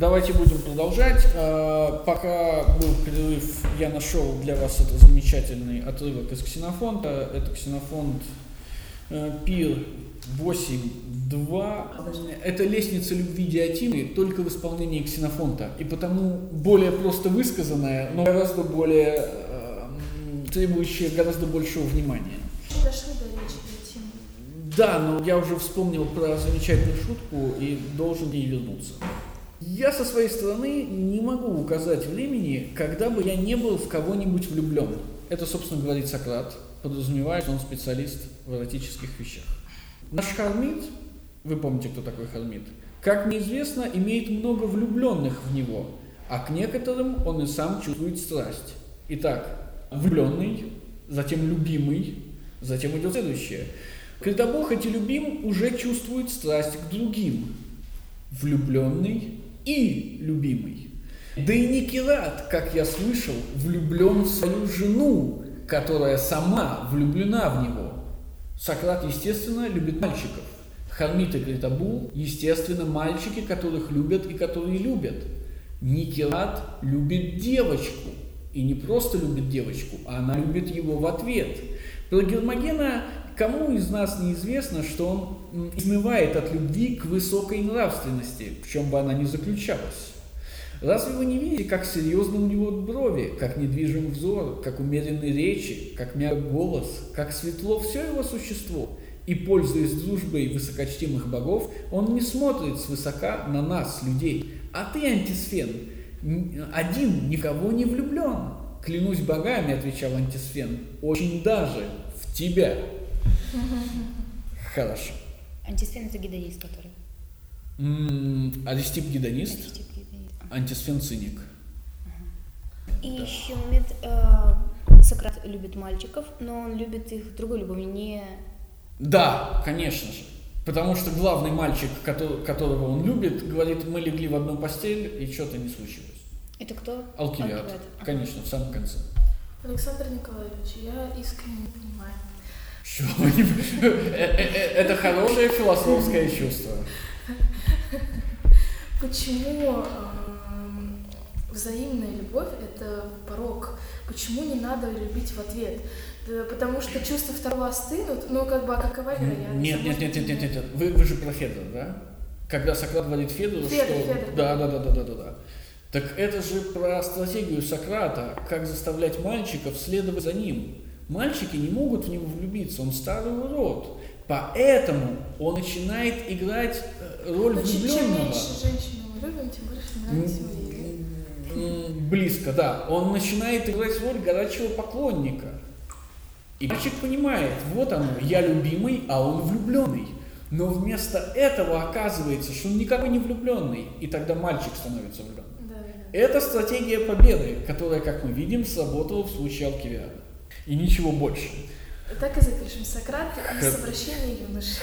Давайте будем продолжать. А, пока был перерыв, я нашел для вас этот замечательный отрывок из ксенофонта. Это ксенофонт э, Пир 8.2. Это лестница любви Диатины, только в исполнении ксенофонта. И потому более просто высказанная, но гораздо более э, требующая гораздо большего внимания. Дошли до речи Диатины. Да, но я уже вспомнил про замечательную шутку и должен ей вернуться. Я со своей стороны не могу указать времени, когда бы я не был в кого-нибудь влюблен. Это, собственно, говорит Сократ, подразумевая, что он специалист в эротических вещах. Наш Хармит, вы помните, кто такой Хармит, как мне известно, имеет много влюбленных в него, а к некоторым он и сам чувствует страсть. Итак, влюбленный, затем любимый, затем идет следующее. Критобог хоть и любим, уже чувствует страсть к другим. Влюбленный и любимый. Да и Никерат, как я слышал, влюблен в свою жену, которая сама влюблена в него. Сократ, естественно, любит мальчиков. Хармит и Критабул, естественно, мальчики, которых любят и которые любят. Никерат любит девочку. И не просто любит девочку, а она любит его в ответ. Про Гермогена Кому из нас неизвестно, что он измывает от любви к высокой нравственности, в чем бы она ни заключалась? Разве вы не видите, как серьезно у него брови, как недвижим взор, как умеренные речи, как мягкий голос, как светло все его существо? И, пользуясь дружбой высокочтимых богов, он не смотрит свысока на нас, людей. А ты, антисфен, один никого не влюблен. Клянусь богами, отвечал антисфен, очень даже в тебя. Хорошо. Антисфен это гедонист, который. Аристип гедонист, Антисфен циник. И еще момент, э, Сократ любит мальчиков, но он любит их другой любовью, не... Да, конечно же. Потому что главный мальчик, кото- которого он любит, говорит, мы легли в одну постель, и что-то не случилось. Это кто? Алкивиад. Алкивиад. Конечно, в самом конце. Александр Николаевич, я искренне Это хорошее философское чувство. Почему эм, взаимная любовь – это порог? Почему не надо любить в ответ? Потому что чувства второго остынут, ну как бы, а какова вероятность? Нет, нет, нет, нет, нет, нет. Вы, вы же про Федора, да? Когда Сократ говорит Федору, Федор, что... Федор. Да, да, да, да, да, да, да. Так это же про стратегию Сократа, как заставлять мальчиков следовать за ним. Мальчики не могут в него влюбиться, он старый урод. Поэтому он начинает играть э, роль Но чем, чем влюбленного. меньше женщину мы любим, тем больше нравится Близко, да. Он начинает играть роль горячего поклонника. И мальчик понимает, вот оно, я любимый, а он влюбленный. Но вместо этого оказывается, что он никакой не влюбленный, и тогда мальчик становится влюбленным. Да, да. Это стратегия победы, которая, как мы видим, сработала в случае Алкивиада. И ничего больше. Так и запишем. Сократ и совращение юноши.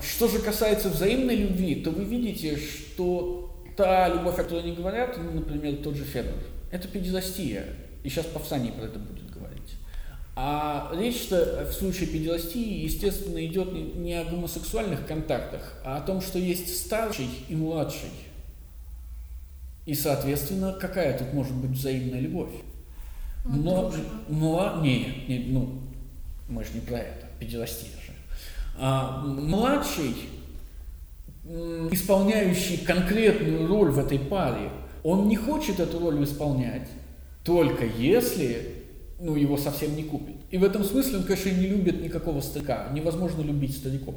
Что же касается взаимной любви, то вы видите, что та любовь, о которой они говорят, ну, например, тот же Федор, это педиластия. И сейчас Павсаний про это будет говорить. А речь-то в случае педиластии, естественно, идет не о гомосексуальных контактах, а о том, что есть старший и младший. И, соответственно, какая тут может быть взаимная любовь? Ну, мла- не, не, ну, мы же не про это, педиластия же. А, младший, исполняющий конкретную роль в этой паре, он не хочет эту роль исполнять, только если ну, его совсем не купит. И в этом смысле он, конечно, не любит никакого старика. Невозможно любить стариков.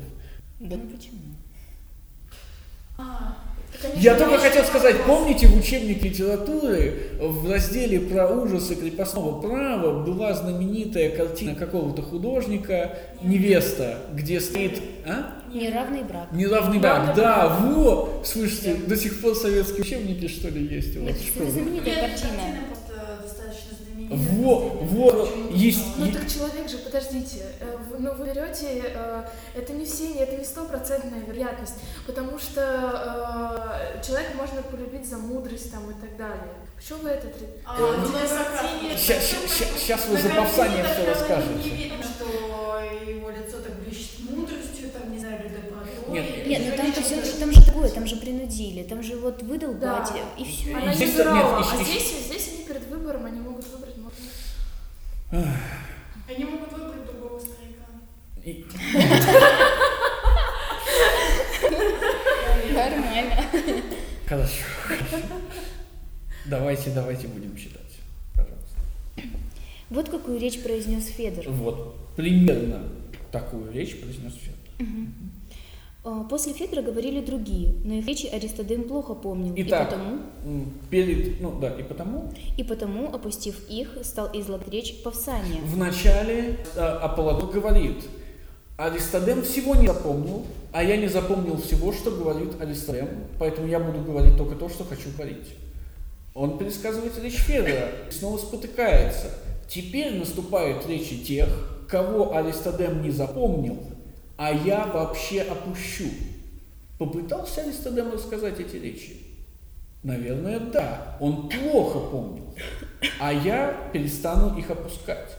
Да ну почему? А, они Я только хотел сказать, вопрос. помните, в учебнике литературы в разделе про ужасы крепостного права была знаменитая картина какого-то художника «Невеста», где стоит... А? Неравный брак. Неравный Да, брак. да, Да, во! Слышите, до сих пор советские учебники, что ли, есть у вас Нет, в это школе? знаменитая картина. Во, во, есть... Ну так человек же, подождите, э, вы- ну вы берете, э, это не все, это не стопроцентная вероятность, потому что э, человека можно полюбить за мудрость там и так далее. Почему вы это три- А, ну, ща- ща- щас вы за всё прямо расскажете. Не видно, что его лицо так блещет мудростью, там, не знаю, добротой. Нет, Нет, ну там, же всё- там же другое, там же принудили, там же вот выдал Да. батя, и все. Она не Здесь- выбирала, нет, а здесь, здесь они перед выбором, они могут выбрать. Они могут выбрать другого старика. И- Нормально. Хорошо. Давайте, давайте будем читать. Пожалуйста. Вот какую речь произнес Федор. Вот, примерно такую речь произнес Федор. После Федора говорили другие, но их речи Аристодем плохо помнил, Итак. и потому, Перед, ну да, и потому и потому, опустив их, стал излагать речь Павсания. в начале э, Аполлодор говорит, Аристодем всего не запомнил, а я не запомнил всего, что говорит Аристодем, поэтому я буду говорить только то, что хочу говорить. Он пересказывает речь Федора и снова спотыкается. Теперь наступают речи тех, кого Аристодем не запомнил, а я вообще опущу. Попытался Аристодем рассказать эти речи? Наверное, да. Он плохо помнил. А я перестану их опускать.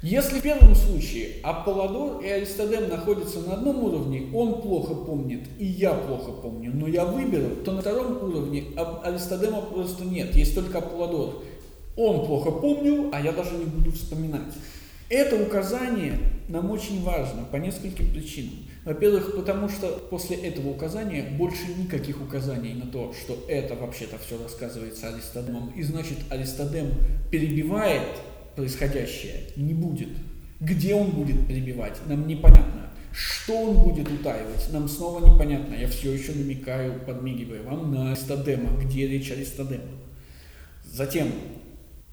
Если в первом случае Аполлодор и Аристодем находятся на одном уровне, он плохо помнит, и я плохо помню, но я выберу, то на втором уровне Аристодема просто нет, есть только Аполлодор. Он плохо помнил, а я даже не буду вспоминать. Это указание нам очень важно по нескольким причинам. Во-первых, потому что после этого указания больше никаких указаний на то, что это вообще-то все рассказывается Аристодемом, и значит Аристодем перебивает происходящее, не будет. Где он будет перебивать, нам непонятно. Что он будет утаивать, нам снова непонятно. Я все еще намекаю, подмигиваю вам на Аристодема, где речь Аристодема. Затем,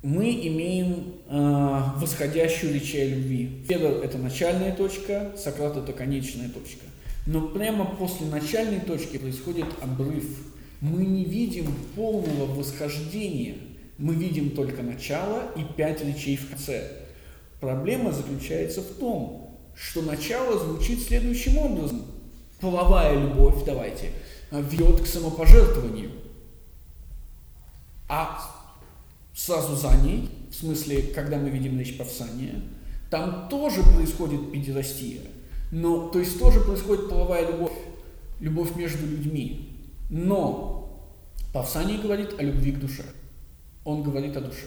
мы имеем э, восходящую речь о любви. Федор – это начальная точка, Сократ – это конечная точка. Но прямо после начальной точки происходит обрыв. Мы не видим полного восхождения, мы видим только начало и пять речей в конце. Проблема заключается в том, что начало звучит следующим образом. Половая любовь, давайте, ведет к самопожертвованию. А сразу за ней, в смысле, когда мы видим речь Павсания, там тоже происходит педерастия. Но, то есть тоже происходит половая любовь, любовь между людьми. Но Павсаний говорит о любви к душе. Он говорит о душе.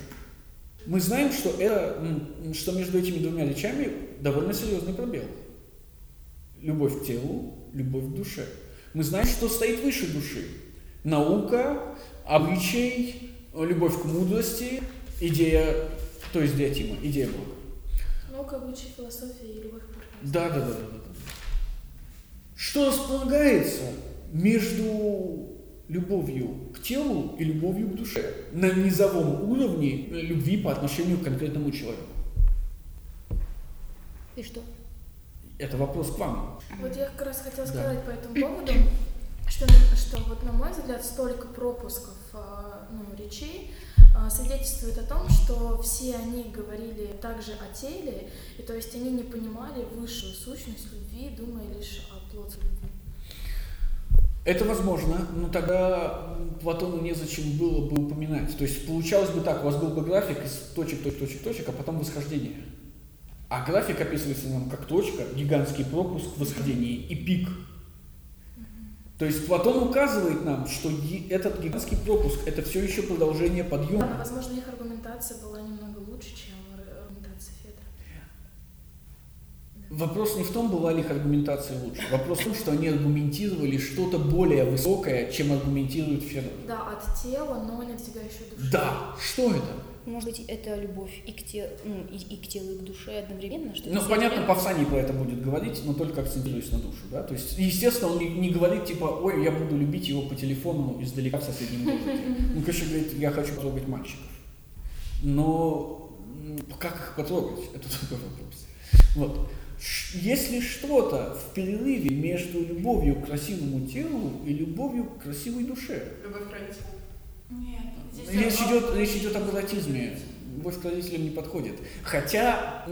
Мы знаем, что, это, что между этими двумя речами довольно серьезный пробел. Любовь к телу, любовь к душе. Мы знаем, что стоит выше души. Наука, обычай, любовь к мудрости, идея, то есть диатима, идея Бога. Наука, обычай, философия и любовь к. Да, да, да, да, да. да. Что располагается между любовью к телу и любовью к душе на низовом уровне любви по отношению к конкретному человеку? И что? Это вопрос к вам. Вот я как раз хотела Да. сказать по этому поводу, что, что вот на мой взгляд столько пропусков а, ну, речей а, свидетельствует о том, что все они говорили также о теле, и то есть они не понимали высшую сущность любви, думая лишь о плотской любви. Это возможно, но тогда Платону незачем было бы упоминать. То есть получалось бы так, у вас был бы график из точек, точек, точек, точек, а потом восхождение. А график описывается нам как точка, гигантский пропуск в восхождении и пик. То есть Платон указывает нам, что этот гигантский пропуск – это все еще продолжение Да, подъема. но, возможно, их аргументация была немного лучше, чем ар- аргументация Федора. Вопрос не в том, была ли их аргументация лучше. Вопрос в том, что они аргументировали что-то более высокое, чем аргументирует Федор. Да, от тела, но не достигающего души. Да, что это? Может быть, это любовь и к, те, ну, и, и к телу, и к душе одновременно? Что Ну, понятно, Павсаний про это будет говорить, но только акцентируясь на душу, да? То есть, естественно, он не, не говорит, типа, ой, я буду любить его по телефону издалека в соседнем городе. Он, конечно, говорит, я хочу потрогать мальчиков. Но как их потрогать? Это другой вопрос. Вот. Ш- Есть ли что-то в перерыве между любовью к красивому телу и любовью к красивой душе? Любовь к родителям. Нет. здесь Речь идет, речь идет об эротизме. Любовь к родителям не подходит. Хотя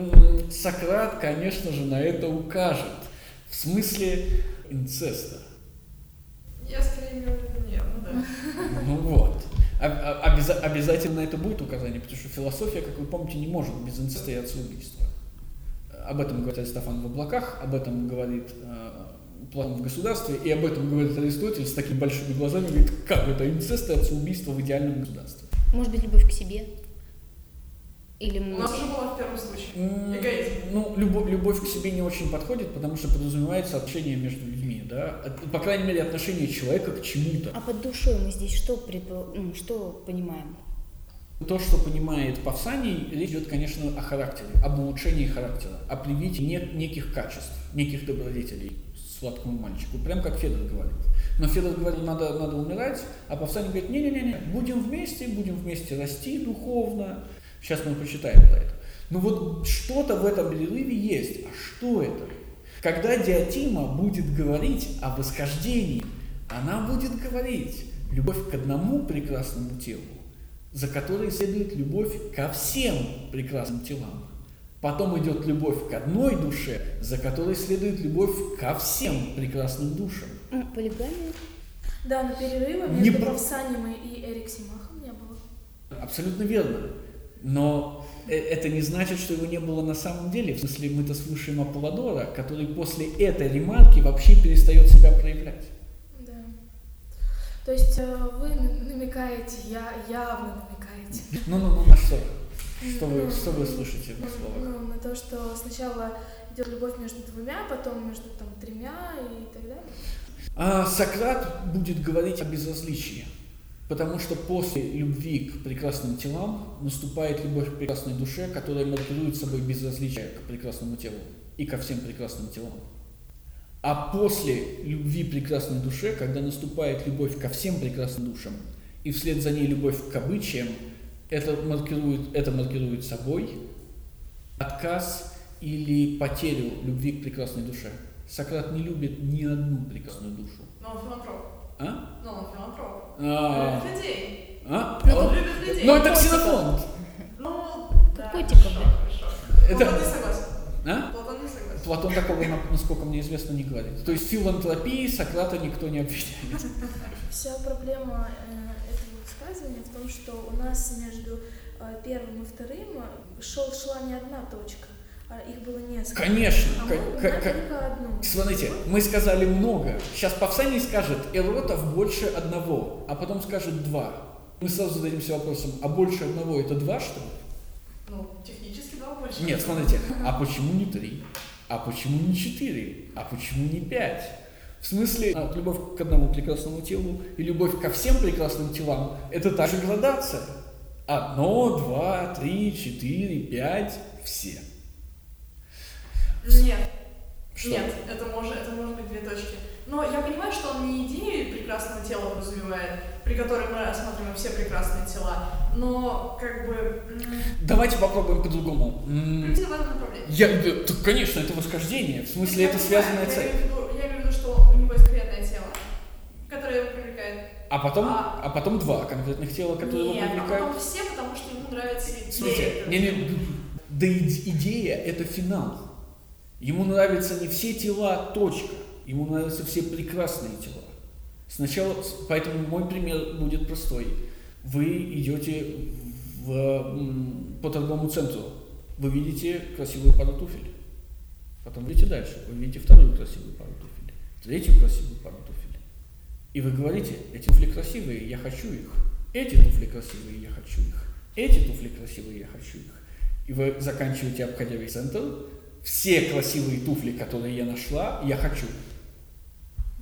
Сократ, конечно же, на это укажет. В смысле инцеста. Я скорее имела в нет, ну да. Ну вот. А- а- обяза- обязательно это будет указание, потому что философия, как вы помните, не может без инцеста и отцеубийства. Об этом говорит Аристофан в облаках, об этом говорит э, план в государстве, и об этом говорит Аристотель с такими большими глазами, говорит, как это инцест и отцеубийство в идеальном государстве. Может быть, любовь к себе? Или У нас уже было в первом случае. Эгоизм. Ну, любовь, любовь к себе не очень подходит, потому что подразумевается отношение между людьми, да? По крайней мере, отношение человека к чему-то. А под душой мы здесь что, предпо- ну, что понимаем? То, что понимает Павсаний, речь идет, конечно, о характере, об улучшении характера, о привитии не- неких качеств, неких добродетелей сладкому мальчику, прям как Федор говорит. Но Федор говорит, надо, надо умирать, а Павсаний говорит, не-не-не, будем вместе, будем вместе расти духовно. Сейчас мы почитаем про это. Ну вот что-то в этом перерыве есть. А что это? Когда Диатима будет говорить о восхождении, она будет говорить любовь к одному прекрасному телу, за которой следует любовь ко всем прекрасным телам. Потом идет любовь к одной душе, за которой следует любовь ко всем прекрасным душам. М, Полигамия? Да, но перерыва Не между про- Павсанием и Эрик Симахом не было. Абсолютно верно. Но э- это не значит, что его не было на самом деле. В смысле, мы-то слушаем Аполлодора, который после этой ремарки вообще перестает себя проявлять. Да. То есть э, вы на- намекаете, я явно намекаете. Ну-ну-ну, на что? Что вы, Ну, что вы слышите ну, словах? ну, на то, что сначала идет любовь между двумя, потом между там тремя и так далее. А Сократ будет говорить о безразличии, потому что после любви к прекрасным телам наступает любовь к прекрасной душе, которая маркирует собой безразличие к прекрасному телу и ко всем прекрасным телам. А после любви к прекрасной душе, когда наступает любовь ко всем прекрасным душам, и вслед за ней любовь к обычаям, это маркирует, это маркирует собой отказ или потерю любви к прекрасной душе. Сократ не любит ни одну прекрасную душу. Но он филантроп. А? Но он филантроп. А, Он любит людей. а? Он Он- любит людей. Ну это ксенофонт. Ну, да, котиков, хорошо, да? хорошо. Это- Платон не согласен. А? Платон не согласен. Платон такого, на- насколько мне известно, не говорит. То есть филантропии Сократа никто не обвиняет. Вся проблема э, высказывания в том, что у нас между э, первым и вторым э, шел, шла не одна точка, а их было несколько. Конечно. А мы ка- только одну. Смотрите, мы сказали много. Сейчас Павсаний скажет, эротов больше одного, а потом скажет два. Мы сразу зададимся вопросом, а больше одного это два, что ли? Ну, технически, да, больше. Нет, смотрите, а почему не три? А почему не четыре? А почему не пять? В смысле, а, любовь к одному прекрасному телу и любовь ко всем прекрасным телам – это та же градация. Одно, два, три, четыре, пять – все. Нет, Что? нет, это может, это может быть две точки. Но я понимаю, что он не идею прекрасного тела подразумевает, при которой мы рассматриваем все прекрасные тела, но как бы Давайте попробуем по-другому. Я, да, конечно, это восхождение. В смысле, Я это связанная цель. Я виду, что у него есть конкретное тело, которое его привлекает. А потом, А. а потом два конкретных тела, которые его Нет, а привлекают. потом все, потому что ему нравится идея. Смотрите, не, не, да иде- идея – это финал. Ему нравятся не все тела, точка. Ему нравятся все прекрасные тела. Сначала, поэтому мой пример будет простой. Вы идете в, по торговому центру, вы видите красивую пару туфель. Потом идете дальше, вы видите вторую красивую пару туфель, третью красивую пару туфель. И вы говорите, эти туфли красивые, я хочу их. Эти туфли красивые, я хочу их. Эти туфли красивые, я хочу их. И вы заканчиваете, обходя весь центр, все красивые туфли, которые я нашла, я хочу.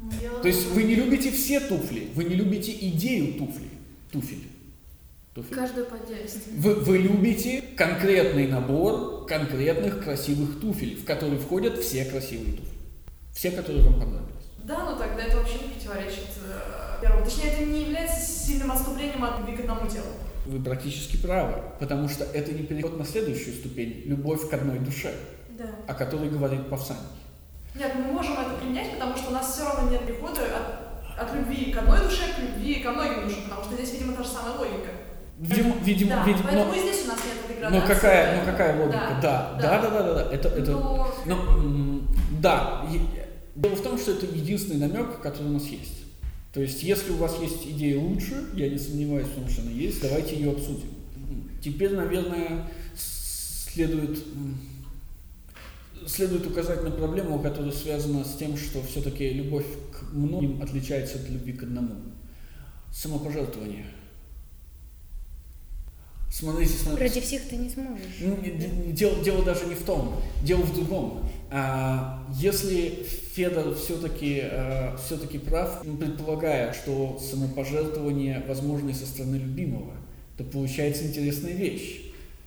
Ну, я- То есть вы не любите все туфли, вы не любите идею туфли. Туфель. Туфель. Каждую по отдельности. Вы, вы любите конкретный набор конкретных красивых туфель, в который входят все красивые туфли. Все, которые вам понравились. Да, но тогда это вообще не противоречит э, первому. Точнее, это не является сильным отступлением от любви к одному телу. Вы практически правы, потому что это не переход на следующую ступень, любовь к одной душе, Да. о которой говорит Павсаний. Нет, мы можем это принять, потому что у нас все равно нет перехода от, от любви к одной душе к любви ко многим душам, потому что здесь, видимо, та же самая логика. Видимо, видимо, да, видимо, поэтому но, и здесь у нас нет этой но какая, ну какая логика? Да, да, да, да, да, да. Это, это, Ну, ну, м, да. Дело в том, что это единственный намек, который у нас есть. То есть, если у вас есть идея лучше, я не сомневаюсь в том, что она есть, давайте ее обсудим. Теперь, наверное, следует следует указать на проблему, которая связана с тем, что все-таки любовь к многим отличается от любви к одному. Самопожертвование. Смотрите, смотрите. Ради всех ты не сможешь. Ну, Дело, дело даже не в том, дело в другом. А, если Федор все-таки а, все-таки прав, предполагая, что самопожертвование возможно и со стороны любимого, то получается интересная вещь.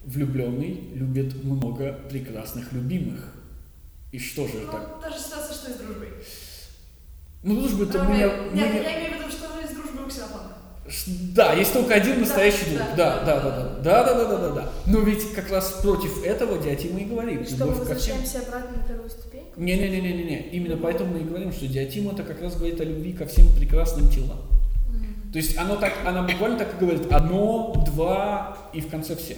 Влюбленный любит много прекрасных любимых. И что же Ну, так? та же ситуация, что и с дружбой. Ну, дружба это Ну, меня, я, я- меня- я имею в виду, что из дружбы у Ксенофонта. Да, есть только один настоящий Да, друг. да, Да, да, да, да, да, да, да, да, да. Но ведь как раз против этого Диатима и говорит. Что мы ко всем. возвращаемся обратно на первую ступеньку? Не-не-не-не-не. Именно поэтому мы и говорим, что Диатима это как раз говорит о любви ко всем прекрасным телам. То есть оно так, она буквально так и говорит одно, два и в конце все.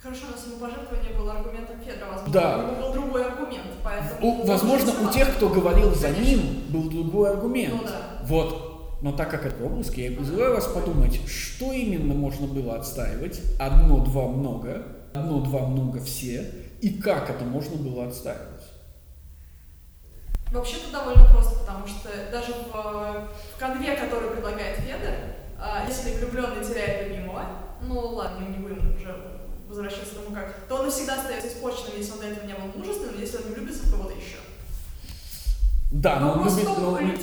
Хорошо, но самопожертвование было аргументом Федора, возможно. Да. Был другой аргумент, поэтому... У- возможно, у тех, кто говорил за ним, был другой аргумент. Ну да. Вот. Но так как это пропуск, я призываю вас подумать, что именно можно было отстаивать, одно, два, много, одно, два, много, все, и как это можно было отстаивать. Вообще-то довольно просто, потому что даже в, в конве, который предлагает Федор, а, если влюбленный теряет любимого, ну ладно, мы не будем уже возвращаться к тому как, то он навсегда остается испорченным, если он до этого не был мужественным, если он не влюбится в кого-то еще. Да, но Ну, он любит...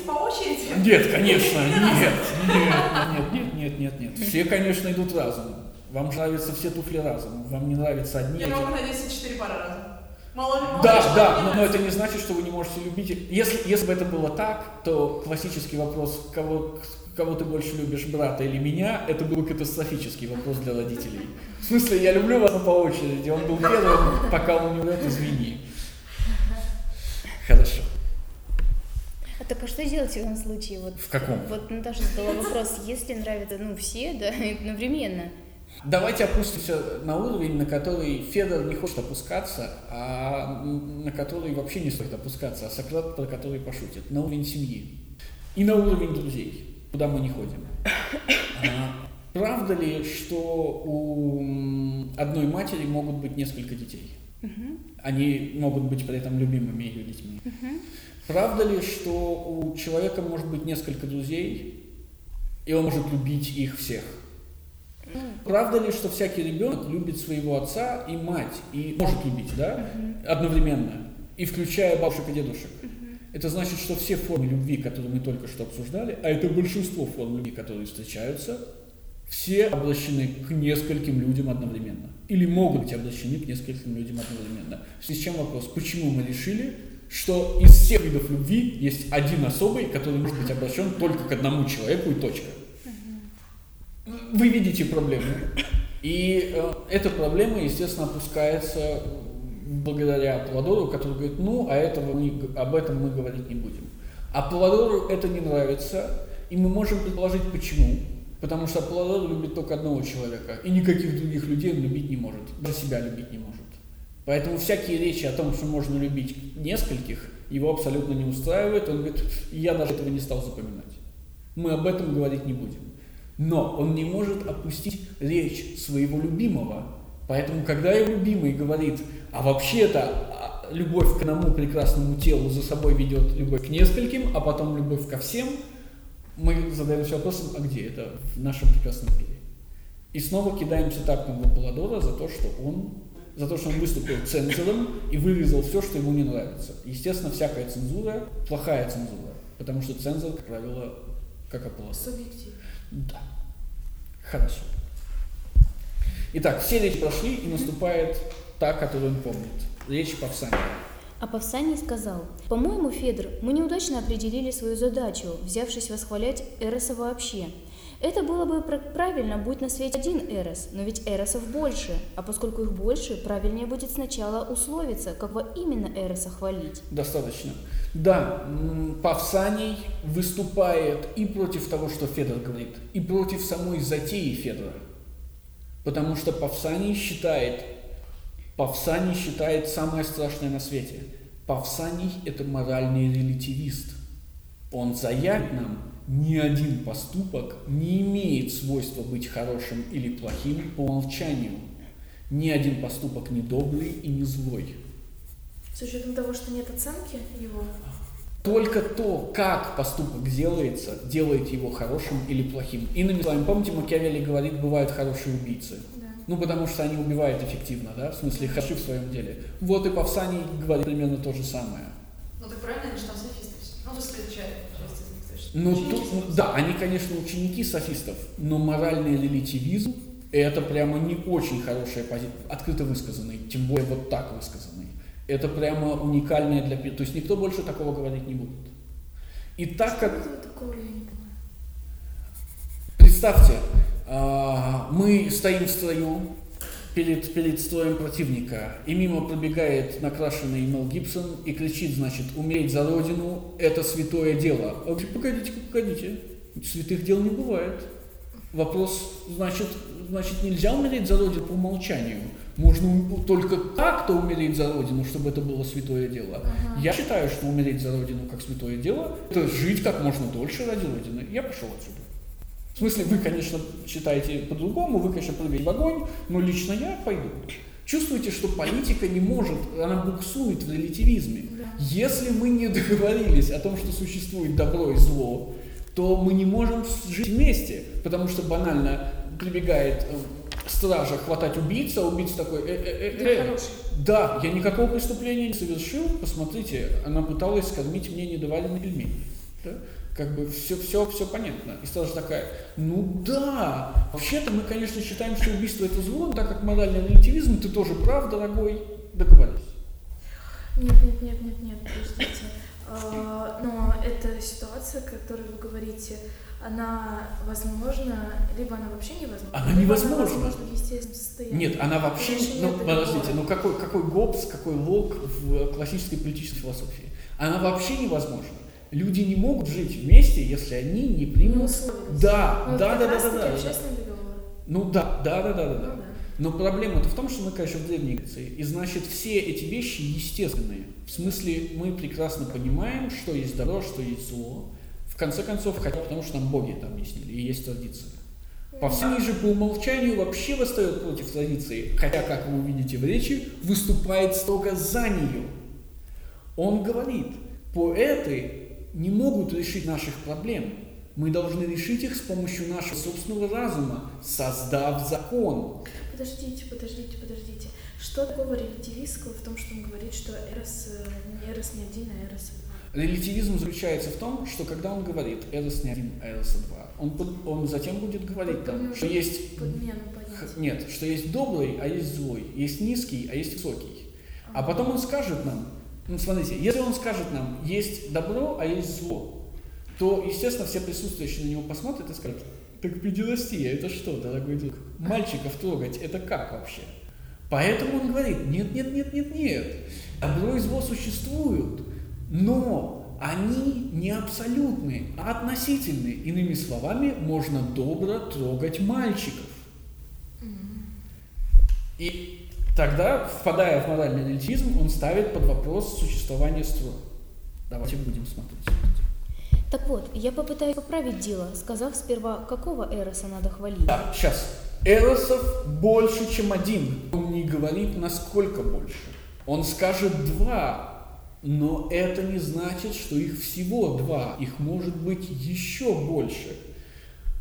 но- по очереди. Нет, конечно, нет, нет, нет, нет, нет, нет, нет. Все, конечно, идут разом. Вам нравятся все туфли разом, вам не нравятся одни. Я могу надеяться четыре пары разом. Мало Да, да, но, но это не значит, что вы не можете любить. Если, если бы это было так, то классический вопрос, кого, кого ты больше любишь, брата или меня, это был катастрофический вопрос для родителей. В смысле, я люблю вас по очереди, он был первым, пока он не умрет, извини. Хорошо. Так а что делать в этом случае? Вот, В каком? Вот Наташа задала вопрос, если нравится, ну, все, да, одновременно. Давайте опустимся на уровень, на который Федор не хочет опускаться, а на который вообще не стоит опускаться, а Сократ, про который пошутит, на уровень семьи и на уровень друзей, куда мы не ходим. А, Правда ли, что у одной матери могут быть несколько детей? Они могут быть при этом любимыми ее детьми. Правда ли, что у человека может быть несколько друзей, и он может любить их всех? Правда ли, что всякий ребенок любит своего отца и мать, и может любить, да, одновременно, и включая бабушек и дедушек? Это значит, что все формы любви, которые мы только что обсуждали, а это большинство форм любви, которые встречаются, все обращены к нескольким людям одновременно. Или могут быть обращены к нескольким людям одновременно. В связи с чем вопрос, почему мы решили, что из всех видов любви есть один особый, который может быть обращен только к одному человеку и точка. Вы видите проблему. И э, эта проблема, естественно, опускается благодаря Апладору, который говорит, ну, а этого мы, об этом мы говорить не будем. Апладору это не нравится, и мы можем предположить, почему. Потому что Апладор любит только одного человека, и никаких других людей он любить не может, даже себя любить не может. Поэтому всякие речи о том, что можно любить нескольких, его абсолютно не устраивает. Он говорит, я даже этого не стал запоминать. Мы об этом говорить не будем. Но он не может опустить речь своего любимого. Поэтому, когда его любимый говорит, а вообще-то а, любовь к одному прекрасному телу за собой ведет любовь к нескольким, а потом любовь ко всем, мы задаемся вопросом, а где это в нашем прекрасном мире? И снова кидаем цитатку в Аполлодора за то, что он за то, что он выступил цензором и вырезал все, что ему не нравится. Естественно, всякая цензура – плохая цензура, потому что цензор, как правило, как Аполлодор. Субъектив. Да. Хорошо. Итак, все речи прошли, и наступает та, которую он помнит. Речь Павсания. А Павсаний сказал, «По-моему, Федор, мы неудачно определили свою задачу, взявшись восхвалять Эроса вообще. Это было бы пр- правильно, будь на свете один Эрос, но ведь Эросов больше, а поскольку их больше, правильнее будет сначала условиться, какого именно Эроса хвалить. Достаточно. Да, Павсаний выступает и против того, что Федор говорит, и против самой затеи Федора. Потому что Павсаний считает, Павсаний считает самое страшное на свете. Павсаний – это моральный релятивист. Он заявит нам, ни один поступок не имеет свойства быть хорошим или плохим по умолчанию. Ни один поступок не добрый и не злой. С учетом того, что нет оценки его? Только то, как поступок делается, делает его хорошим или плохим. Иными словами, помните, Макиавелли говорит, бывают хорошие убийцы. Да. Ну, потому что они убивают эффективно, да, в смысле, хороши в своем деле. Вот и Павсаний говорит примерно то же самое. Ну так правильно, они же там софисты. Ну, смысле, часть Ученики тут, да, они, конечно, ученики софистов, но моральный релятивизм – это прямо не очень хорошая позиция, открыто высказанный, тем более вот так высказанный. Это прямо уникальное для... То есть никто больше такого говорить не будет. И так как... Представьте, а, мы стоим в строю перед, перед строем противника, и мимо пробегает накрашенный Мел Гибсон и кричит, значит, умереть за родину – это святое дело. А вы погодите, погодите, святых дел не бывает. Вопрос, значит, значит, нельзя умереть за родину по умолчанию. Можно только как-то умереть за родину, чтобы это было святое дело. Ага. Я считаю, что умереть за родину как святое дело – это жить как можно дольше ради родины. Я пошел отсюда. В смысле, вы, конечно, считаете по-другому, вы, конечно, прыгаете в огонь, но лично я пойду. Чувствуете, что политика не может, она буксует в релятивизме. Если мы не договорились о том, что существует добро и зло, то мы не можем жить вместе, потому что банально прибегает э, стража хватать убийца, а убийца такой, э, э, э, э, да, я никакого преступления не совершил, посмотрите, она пыталась скормить мне недоваренные пельмени. Да? Как бы все, все, все понятно. И стража такая, ну да, вообще-то мы, конечно, считаем, что убийство это зло, так как моральный релятивизм, ты тоже прав, дорогой, договорились. Нет, нет, нет, нет, нет, подождите. А, Но эта ситуация, о которой вы говорите, она возможна, либо она вообще невозможна. Она невозможна. Она возможна в естественном состоянии. Нет, она вообще, ну подождите, ну какой, какой Гоббс, какой Лок в классической политической философии? Она вообще невозможна. Люди не могут жить вместе, если они не примут... условились. Да, Ну, да, как да, да, да, да, да. договор. Ну да, да, да, да, да, да. Ну да. Но проблема-то в том, что мы, конечно, в Древней Греции. И значит, все эти вещи естественные. В смысле, мы прекрасно понимаем, что есть добро, что есть зло. В конце концов, хотя потому что нам боги это объяснили, и есть традиция. Павсаний же по умолчанию вообще восстает против традиции, хотя, как вы увидите в речи, выступает строго за нее. Он говорит, поэты не могут решить наших проблем. Мы должны решить их с помощью нашего собственного разума, создав закон. Подождите, подождите, подождите. Что такого релятивистского в том, что он говорит, что Эрос, Эрос не один, а Эрос два? Релятивизм заключается в том, что когда он говорит «Эрос не один, а Эроса два», он, под- он затем будет говорить там, что есть Подмену понятия. Нет, что есть добрый, а есть злой, есть низкий, а есть высокий. А потом он скажет нам, ну смотрите, если он скажет нам, есть добро, а есть зло, то, естественно, все присутствующие на него посмотрят и скажут, так педерастия, это что, дорогой друг? Мальчиков трогать, это как вообще? Поэтому он говорит, нет, нет, нет, нет, нет, добро и зло существуют, но они не абсолютны, а относительны. Иными словами, можно добро трогать мальчиков. И тогда, впадая в моральный релятивизм, он ставит под вопрос существование строя. Давайте будем смотреть. Так вот, я попытаюсь поправить дело, сказав сперва, какого Эроса надо хвалить. Да, сейчас. Эросов больше, чем один. Он не говорит, насколько больше. Он скажет два, но это не значит, что их всего два. Их может быть еще больше.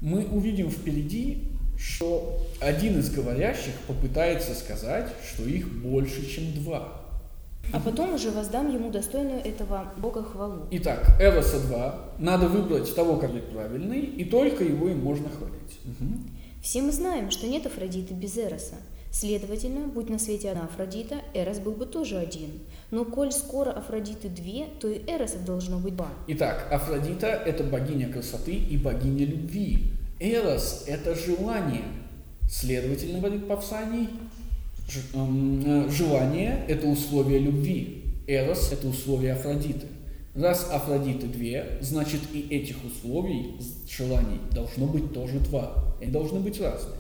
Мы увидим впереди, что один из говорящих попытается сказать, что их больше, чем два. А потом уже воздам ему достойную этого Бога хвалу. Итак, Эроса 2. Надо выбрать того, который правильный, и только его и можно хвалить. Мгм. Все мы знаем, что нет Афродиты без Эроса. Следовательно, будь на свете одна Афродита, Эрос был бы тоже один. Но коль скоро Афродиты две, то и Эросов должно быть два. Итак, Афродита – это богиня красоты и богиня любви. Эрос – это желание. Следовательно, говорит Павсаний, эм, э, желание – это условие любви. Эрос – это условие Афродиты. Раз Афродиты две, значит и этих условий, желаний, должно быть тоже два. Они должны быть разные.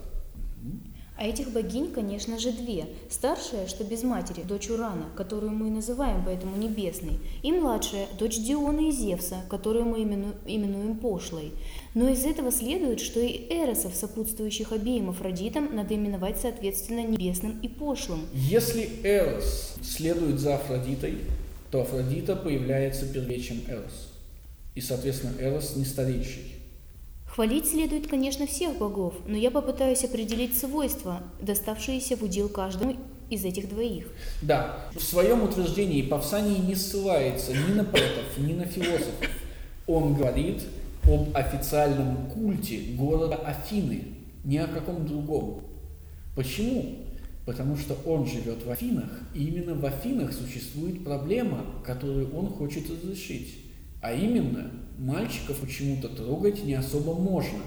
А этих богинь, конечно же, две. Старшая, что без матери, дочь Урана, которую мы называем поэтому небесной, и младшая, дочь Диона и Зевса, которую мы имену, именуем пошлой. Но из этого следует, что и эросов, сопутствующих обеим Афродитам, надо именовать соответственно небесным и пошлым. Если Эрос следует за Афродитой, то Афродита появляется первее, чем Эрос. И, соответственно, Эрос не старейший. Хвалить следует, конечно, всех богов, но я попытаюсь определить свойства, доставшиеся в удел каждому из этих двоих. Да, в своем утверждении Павсаний не ссылается ни на поэтов, ни на философов. Он говорит об официальном культе города Афины, ни о каком другом. Почему? Потому что он живет в Афинах, и именно в Афинах существует проблема, которую он хочет разрешить. А именно, мальчиков почему-то трогать не особо можно.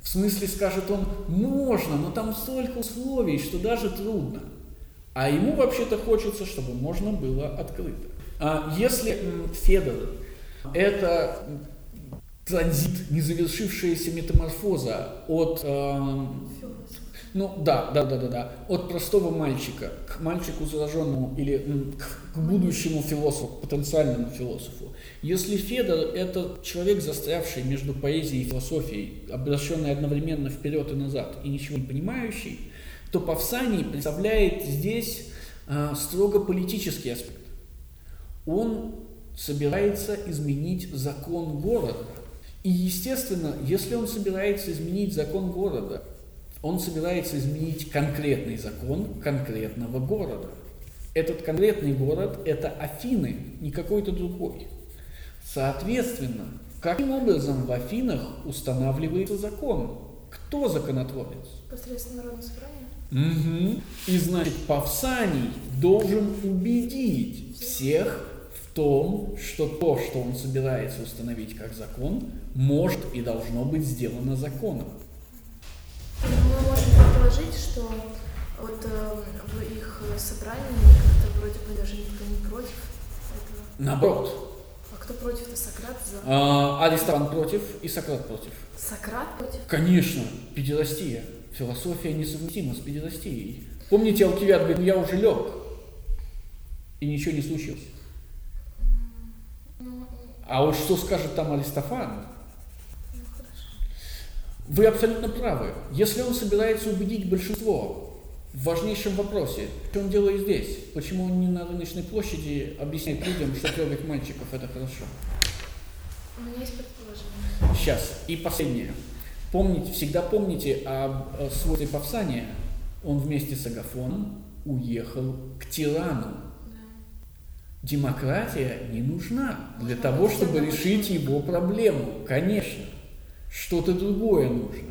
В смысле, скажет он, можно, но там столько условий, что даже трудно. А ему вообще-то хочется, чтобы можно было открыто. А если Федор – это транзит, незавершившаяся метаморфоза от э, ну да, да, да, да, да. От простого мальчика к мальчику зараженному или к, будущему философу, потенциальному философу. Если Федор – это человек, застрявший между поэзией и философией, обращенный одновременно вперед и назад и ничего не понимающий, то Павсаний представляет здесь э, строго политический аспект. Он собирается изменить закон города. И, естественно, если он собирается изменить закон города, он собирается изменить конкретный закон конкретного города. Этот конкретный город – это Афины, не какой-то другой. Соответственно, каким образом в Афинах устанавливается закон? Кто законотворец? Посредством народного собрания. Угу. И значит, Павсаний должен убедить всех в том, что то, что он собирается установить как закон, может и должно быть сделано законом. Предположить, что вот э, в их собрании как-то вроде бы даже никто не против этого. Наоборот. А кто против-то? Сократ за? А, Аристарх против и Сократ против. Сократ против? Конечно, педерастия. Философия несовместима с педерастией. Помните, Алкивиад говорит, я уже лег, и ничего не случилось. Ну, А вот что скажет там Аристофан? Вы абсолютно правы. Если он собирается убедить большинство в важнейшем вопросе, что он делает здесь? Почему он не на рыночной площади объясняет людям, что трогать мальчиков это хорошо? У меня есть предположение. Сейчас. И последнее. Помните, всегда помните э, свойстве Павсания. Он вместе с Агафоном уехал к тирану. Да. Демократия не нужна для того, чтобы решить его проблему. Конечно. Что-то другое нужно.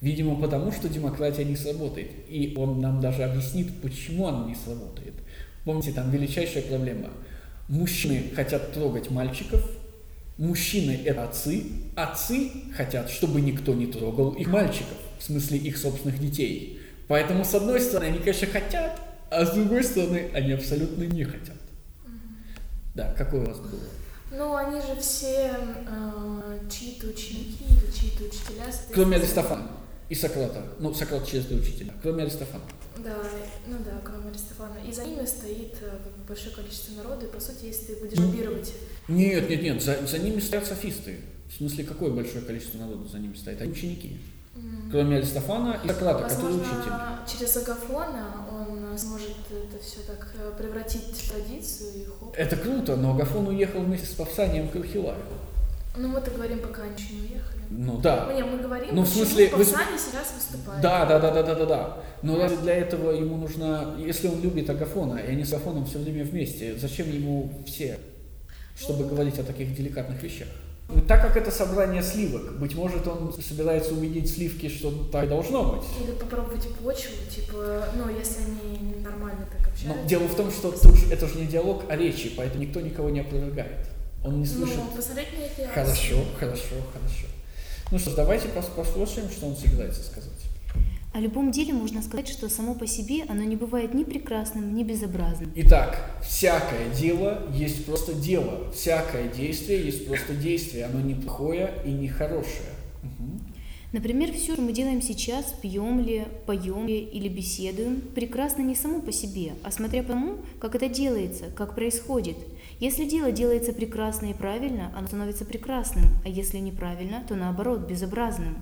Видимо, потому что демократия не сработает. И он нам даже объяснит, почему она не сработает. Помните, там величайшая проблема. Мужчины хотят трогать мальчиков, мужчины – это отцы, отцы хотят, чтобы никто не трогал их мальчиков, в смысле их собственных детей. Поэтому, с одной стороны, они, конечно, хотят, а с другой стороны, они абсолютно не хотят. Да, какое у вас было? Ну, они же все э, чьи-то ученики или чьи-то учителя. Кроме Аристофана и Сократа. Ну, Сократ честный учитель. Кроме Аристофана. Да, ну да, кроме Аристофана. И за ними стоит э, большое количество народа, и по сути, если ты будешь Ну. лоббировать, Нет, нет, нет, за, за ними стоят софисты. В смысле, какое большое количество народу за ними стоит? Они ученики. м, Кроме Аристофана и Сократа, который учитель. возможно, через Агафона он сможет это все так э, превратить в традицию и хоп. Это круто, но Агафон уехал вместе с Павсанием к Архилаю. Ну, мы-то говорим, пока они еще не уехали. Ну да. Ну, не, мы говорим, Ну, в смысле, вы- сейчас выступает. Да, да, да, да, да, да, да. Но разве для этого ему нужно, если он любит Агафона, и они с Агафоном все время вместе, зачем ему все, чтобы говорить о таких деликатных вещах? Так как это собрание сливок, быть может, он собирается убедить сливки, что так должно быть. Или попробовать почву, типа, ну, если они нормально так Но общаются. дело в том, что тут ж- это же не диалог, а речи, поэтому никто никого не опровергает. Он не слышит. Ну, посмотреть на эти Хорошо, хорошо, хорошо. Ну что ж, давайте пос- послушаем, что он собирается сказать. О любом деле можно сказать, что само по себе оно не бывает ни прекрасным, ни безобразным. Итак, всякое дело есть просто дело. Всякое действие есть просто действие. Оно не плохое и не хорошее. Мгм. Например, все, что мы делаем сейчас, пьем ли, поем ли или беседуем, прекрасно не само по себе, а смотря по тому, как это делается, как происходит. Если дело делается прекрасно и правильно, оно становится прекрасным, а если неправильно, то наоборот, безобразным.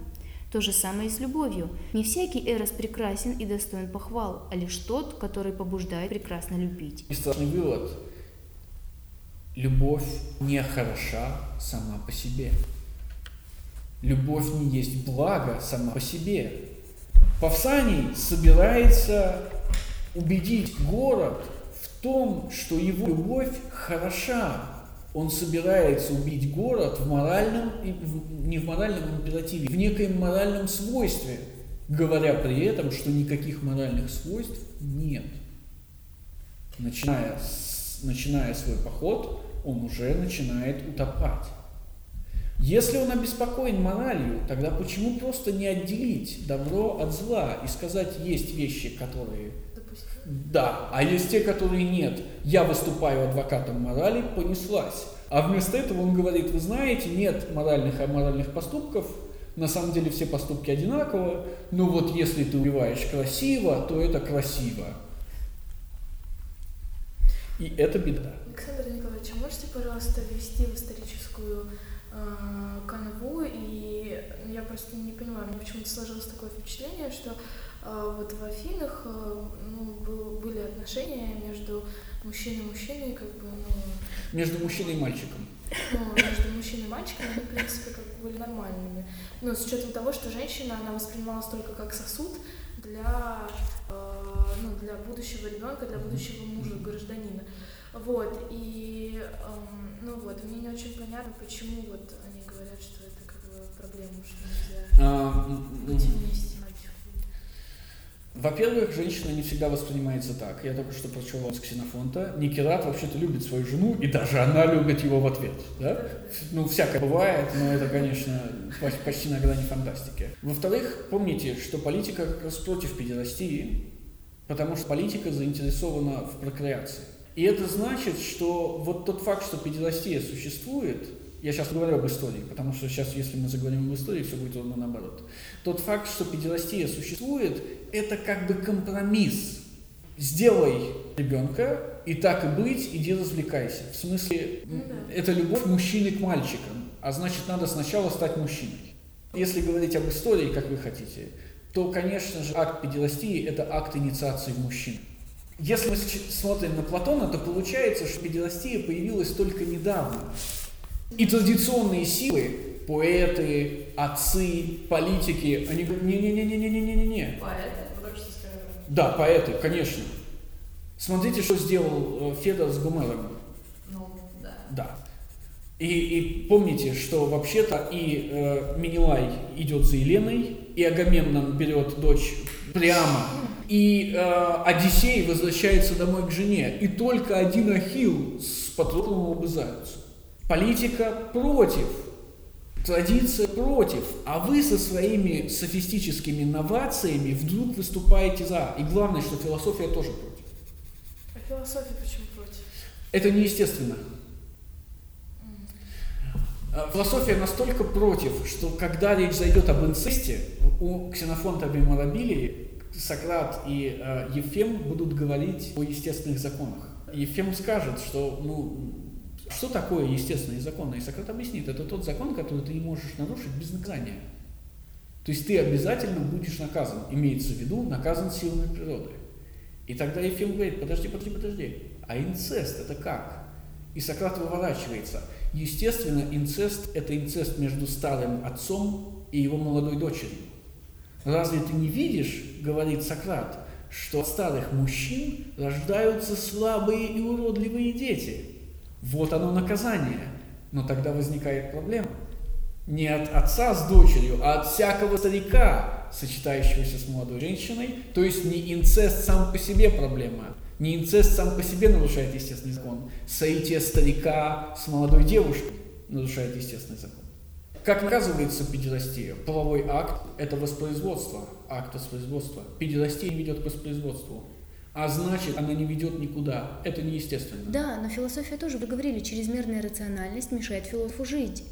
То же самое и с любовью. Не всякий эрос прекрасен и достоин похвал, а лишь тот, который побуждает прекрасно любить. И страшный вывод. Любовь не хороша сама по себе. Любовь не есть благо сама по себе. Павсаний собирается убедить город в том, что его любовь хороша. Он собирается убить город в моральном, не в моральном императиве, в некоем моральном свойстве, говоря при этом, что никаких моральных свойств нет. Начиная, с, начиная свой поход, он уже начинает утопать. Если он обеспокоен моралью, тогда почему просто не отделить добро от зла и сказать, есть вещи, которые да, а есть те, которые нет. Я выступаю адвокатом морали, понеслась. А вместо этого он говорит, вы знаете, нет моральных и аморальных поступков, на самом деле все поступки одинаковы, но вот если ты убиваешь красиво, то это красиво. И это беда. Александр Николаевич, а можете, пожалуйста, ввести в историческую э, канву, и я просто не понимаю, почему-то сложилось такое впечатление, что вот в Афинах э, ну, был, были отношения между мужчиной и мужчиной, как бы, ну... Между мужчиной и мальчиком. Ну, между мужчиной и мальчиком они, в принципе, как бы были нормальными. Но с учетом того, что женщина, она воспринималась только как сосуд для, э, ну, для будущего ребенка, для будущего мужа, гражданина. Вот, и, эм, ну вот, мне не очень понятно, почему вот они говорят, что это как бы проблема, что нельзя а, быть вместе. Во-первых, женщина не всегда воспринимается так. Я только что прочел с Ксенофонта. Никерат вообще-то любит свою жену, и даже она любит его в ответ. Да? Ну, всякое бывает, но это, конечно, почти на грани фантастики. Во-вторых, помните, что политика как раз против педерастии, потому что политика заинтересована в прокреации. И это значит, что вот тот факт, что педерастия существует, я сейчас говорю об истории, потому что сейчас, если мы заговорим об истории, все будет ровно наоборот. Тот факт, что педерастия существует, это как бы компромисс. Сделай ребенка, и так и быть, иди развлекайся. В смысле, ну, это любовь мужчины к мальчикам, а значит, надо сначала стать мужчиной. Если говорить об истории, как вы хотите, то, конечно же, акт педерастии – это акт инициации мужчин. Если мы смотрим на Платона, то получается, что педерастия появилась только недавно. И традиционные силы, поэты, отцы, политики, они говорят, не-не-не-не-не-не-не-не. Поэты? Да, поэты, конечно. Смотрите, что сделал э, Федор с Гомером. Ну, да. Да. И, и помните, что вообще-то и э, Минилай идет за Еленой, и Агамемнон берет дочь прямо и э, Одиссей возвращается домой к жене, и только один Ахилл с Патроклом обызаются. Политика против, традиция против, а вы со своими софистическими новациями вдруг выступаете за. И главное, что философия тоже против. А философия почему против? Это неестественно. А философия настолько против, что когда речь зайдет об инцесте, у Ксенофонта Бимарабилии Сократ и э, Ефем будут говорить о естественных законах. Ефем скажет, что ну, что такое естественные законы? И Сократ объяснит, это тот закон, который ты не можешь нарушить без наказания. То есть ты обязательно будешь наказан, имеется в виду, наказан силами природы. И тогда Ефим говорит, подожди, подожди, подожди, а инцест это как? И Сократ выворачивается. Естественно, инцест – это инцест между старым отцом и его молодой дочерью. Разве ты не видишь, говорит Сократ, что от старых мужчин рождаются слабые и уродливые дети? Вот оно наказание. Но тогда возникает проблема. Не от отца с дочерью, а от всякого старика, сочетающегося с молодой женщиной. То есть не инцест сам по себе проблема, не инцест сам по себе нарушает естественный закон. Соитие старика с молодой девушкой нарушает естественный закон. Как наказывается педерастия? Половой акт – это воспроизводство, акт воспроизводства. Педерастия ведет к воспроизводству. А значит, она не ведет никуда. Это неестественно. Да, но философия тоже, вы говорили, чрезмерная рациональность мешает философу жить.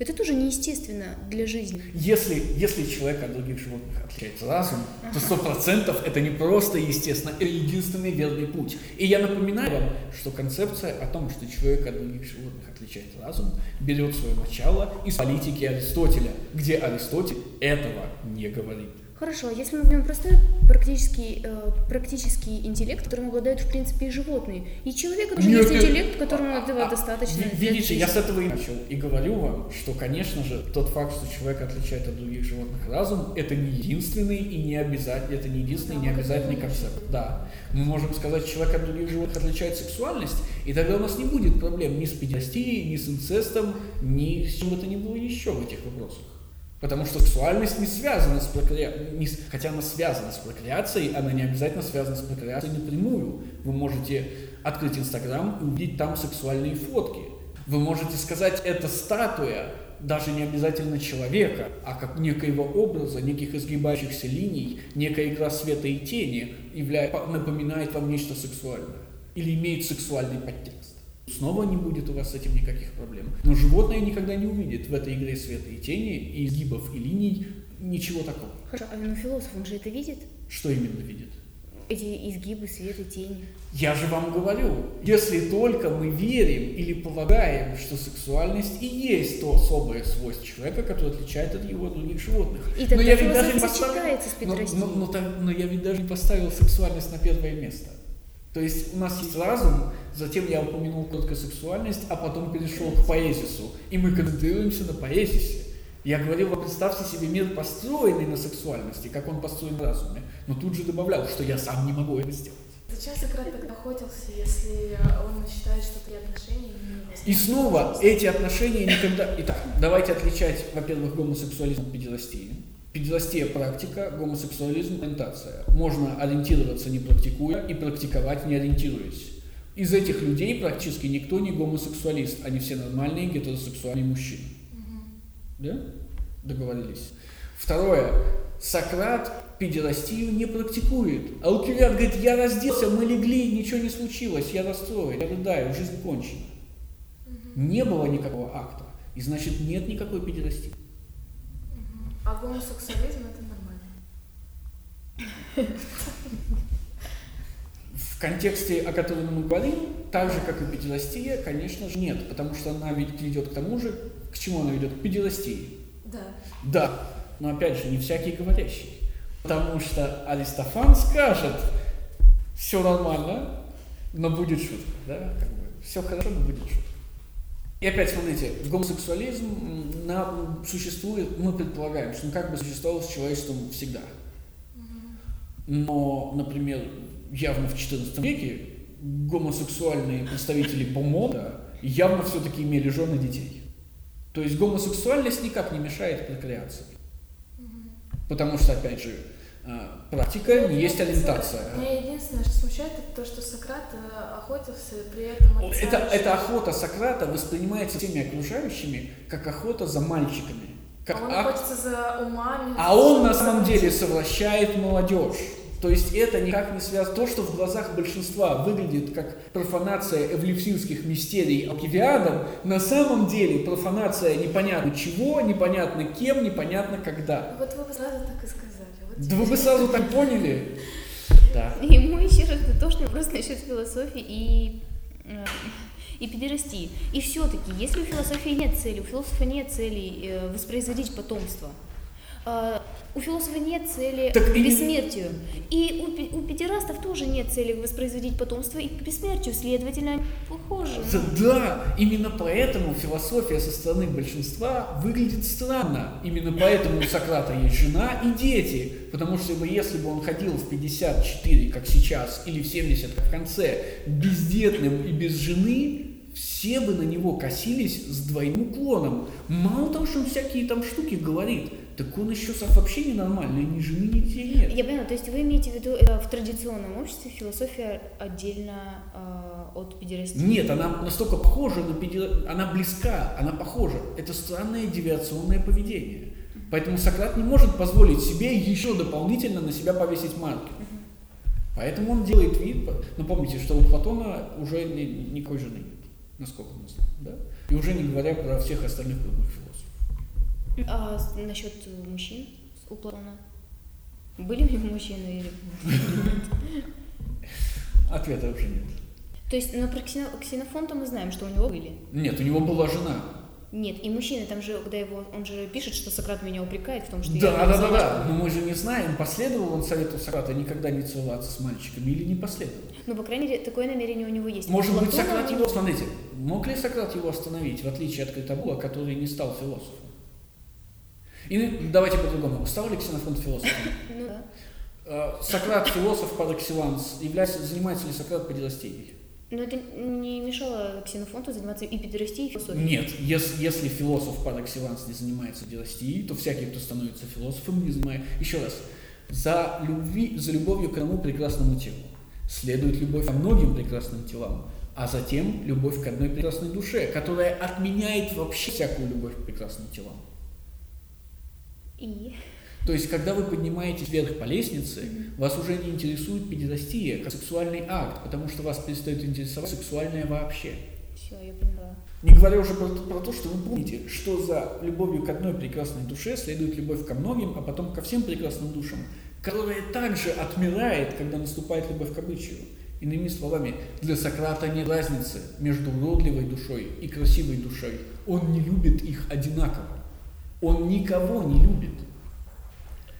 Это тоже неестественно для жизни. Если, если человек от других животных отличает разум, то сто процентов это не просто естественно, это единственный верный путь. И я напоминаю вам, что концепция о том, что человек от других животных отличает разум, берет свое начало из политики Аристотеля, где Аристотель этого не говорит. Хорошо, а если мы возьмем простой практический, э, практический интеллект, которым обладают в принципе и животные, и человек тоже Нет, есть нет. интеллект, которому этого А, достаточно. Видите, я с этого и начал. И говорю вам, что, конечно же, тот факт, что человек отличает от других животных разум, это не единственный и не обязательный, это не единственный и не обязательный концепт. Да. Мы можем сказать, что человек от других животных отличает сексуальность, и тогда у нас не будет проблем ни с педиастией, ни с инцестом, ни с чем бы то ни было еще в этих вопросах. Потому что сексуальность не связана с прокреацией, хотя она связана с прокреацией, она не обязательно связана с прокреацией напрямую. Вы можете открыть Инстаграм и увидеть там сексуальные фотки. Вы можете сказать, это статуя даже не обязательно человека, а как некоего образа, неких изгибающихся линий, некая игра света и тени явля- напоминает вам нечто сексуальное или имеет сексуальный подтекст. Снова не будет у вас с этим никаких проблем. Но животное никогда не увидит в этой игре света и тени, и изгибов и линий ничего такого. Хорошо, а ну, философ, он же это видит? Что именно видит? Эти изгибы, свет и тени. Я же вам говорю, если только мы верим или полагаем, что сексуальность и есть то особое свойство человека, которое отличает от его от других животных. И но я ведь даже не поставил, но, но- но так- но я ведь даже не поставил сексуальность на первое место. То есть у нас есть разум, затем я упомянул коротко сексуальность, а потом перешел к поэзису. И мы концентрируемся на поэзисе. Я говорил, вы представьте себе мир, построенный на сексуальности, как он построен в разуме. Но тут же добавлял, что я сам не могу это сделать. Зачем Сократ тогда охотился, если он считает, что такие отношения? И снова эти отношения никогда... Итак, давайте отличать, во-первых, гомосексуализм от педиластии. Педиластия – практика, гомосексуализм – ориентация. Можно ориентироваться не практикуя и практиковать не ориентируясь. Из этих людей практически никто не гомосексуалист, они все нормальные гетеросексуальные мужчины. Да? Договорились. Второе. Сократ педерастию не практикует. Алкивиад говорит, я разделся, мы легли, ничего не случилось, я расстроен, я рыдаю, жизнь кончена. Не было никакого акта, и значит нет никакой педерастии. А гомосексуализм это нормально. В контексте, о котором мы говорим, так же, как и педерастия, конечно же, нет, потому что она ведь ведет к тому же, к чему она ведет? К педерастии. Да. Да, но опять же, не всякий говорящий. Потому что Аристофан скажет, все нормально, но будет шутка, да, как бы, все хорошо, но будет шутка. И опять смотрите, гомосексуализм на- существует, мы предполагаем, что он как бы существовал с человечеством всегда. Но, например, явно в XIV веке гомосексуальные представители Бомонда явно все-таки имели жены детей. То есть гомосексуальность никак не мешает прокреации. Потому что, опять же, практика не есть ориентация. Меня единственное, что смущает, это то, что Сократ э, охотился, при этом Это, что- охота Сократа воспринимается всеми окружающими как охота за мальчиками. Как А он охотится за умами. А он на самом деле совращает молодежь. То есть это никак не связано. То, что в глазах большинства выглядит как профанация эвлипсинских мистерий Алкивиадом, на самом деле профанация непонятно чего, непонятно кем, непонятно когда. Вот вы сразу так и сказали. Да вы бы сразу так поняли? Да. И мой еще раз дотошный вопрос насчет философии и, э, и педерастии. И все-таки, если у философии нет цели, у философа нет цели э, воспроизводить потомство, э, у философа нет цели Так к бессмертию. И у, у педерастов тоже нет цели воспроизводить потомство и к бессмертию, следовательно, они похожи. Да, да, именно поэтому философия со стороны большинства выглядит странно. Именно поэтому у Сократа есть жена и дети. Потому что если бы он ходил в 54, как сейчас, или в 70, как в конце, бездетным и без жены, все бы на него косились с двойным уклоном. Мало того, что он всякие там штуки говорит, так он еще вообще ненормальный, ни жены, ни детей нет. Я поняла, то есть вы имеете в виду, э, в традиционном обществе философия отдельно э, от педерастии? Нет, она настолько похожа на педи- она близка, она похожа. Это странное девиационное поведение. Поэтому Сократ не может позволить себе еще дополнительно на себя повесить марки. Поэтому он делает вид, но помните, что у Платона уже ни- никакой жены нет. насколько мы знаем, да? И уже не говоря про всех остальных крупных философов. А насчет э, мужчин у Платона? Были у него мужчины или... Ответа уже нет. То есть, но про Ксено- Ксенофонта мы знаем, что у него были. Нет, у него была жена. Нет, и мужчины, там же, когда его, он же пишет, что Сократ меня упрекает в том, что я... Да, его да, да, замуж- да. Но мы же не знаем, последовал он совету Сократа никогда не целоваться с мальчиками или не последовал. Ну, по крайней мере, такое намерение у него есть. Может быть, Платона Сократ мы- его... Смотрите, мог ли Сократ его остановить, в отличие от Критабула, который не стал философом? И давайте по-другому. Стал ли Ксенофонт философом? Ну да. Э, Сократ философ par excellence. Является, занимается ли Сократ педерастией? Но это не мешало Ксенофонту заниматься и педерастией, и философией. Нет. Если, если философ par excellence не занимается педерастией, то всякий, кто становится философом, не занимает... Еще раз. За, любви, за любовью к одному прекрасному телу следует любовь ко многим прекрасным телам, а затем любовь к одной прекрасной душе, которая отменяет вообще всякую любовь к прекрасным телам. И... То есть, когда вы поднимаетесь вверх по лестнице, вас уже не интересует педерастия как сексуальный акт, потому что вас перестает интересовать сексуальное вообще. Все, я поняла. Не говоря уже про, про то, что вы помните, что за любовью к одной прекрасной душе следует любовь ко многим, а потом ко всем прекрасным душам, которая также отмирает, когда наступает любовь к обычаю. Иными словами, для Сократа нет разницы между уродливой душой и красивой душой. Он не любит их одинаково. Он никого не любит.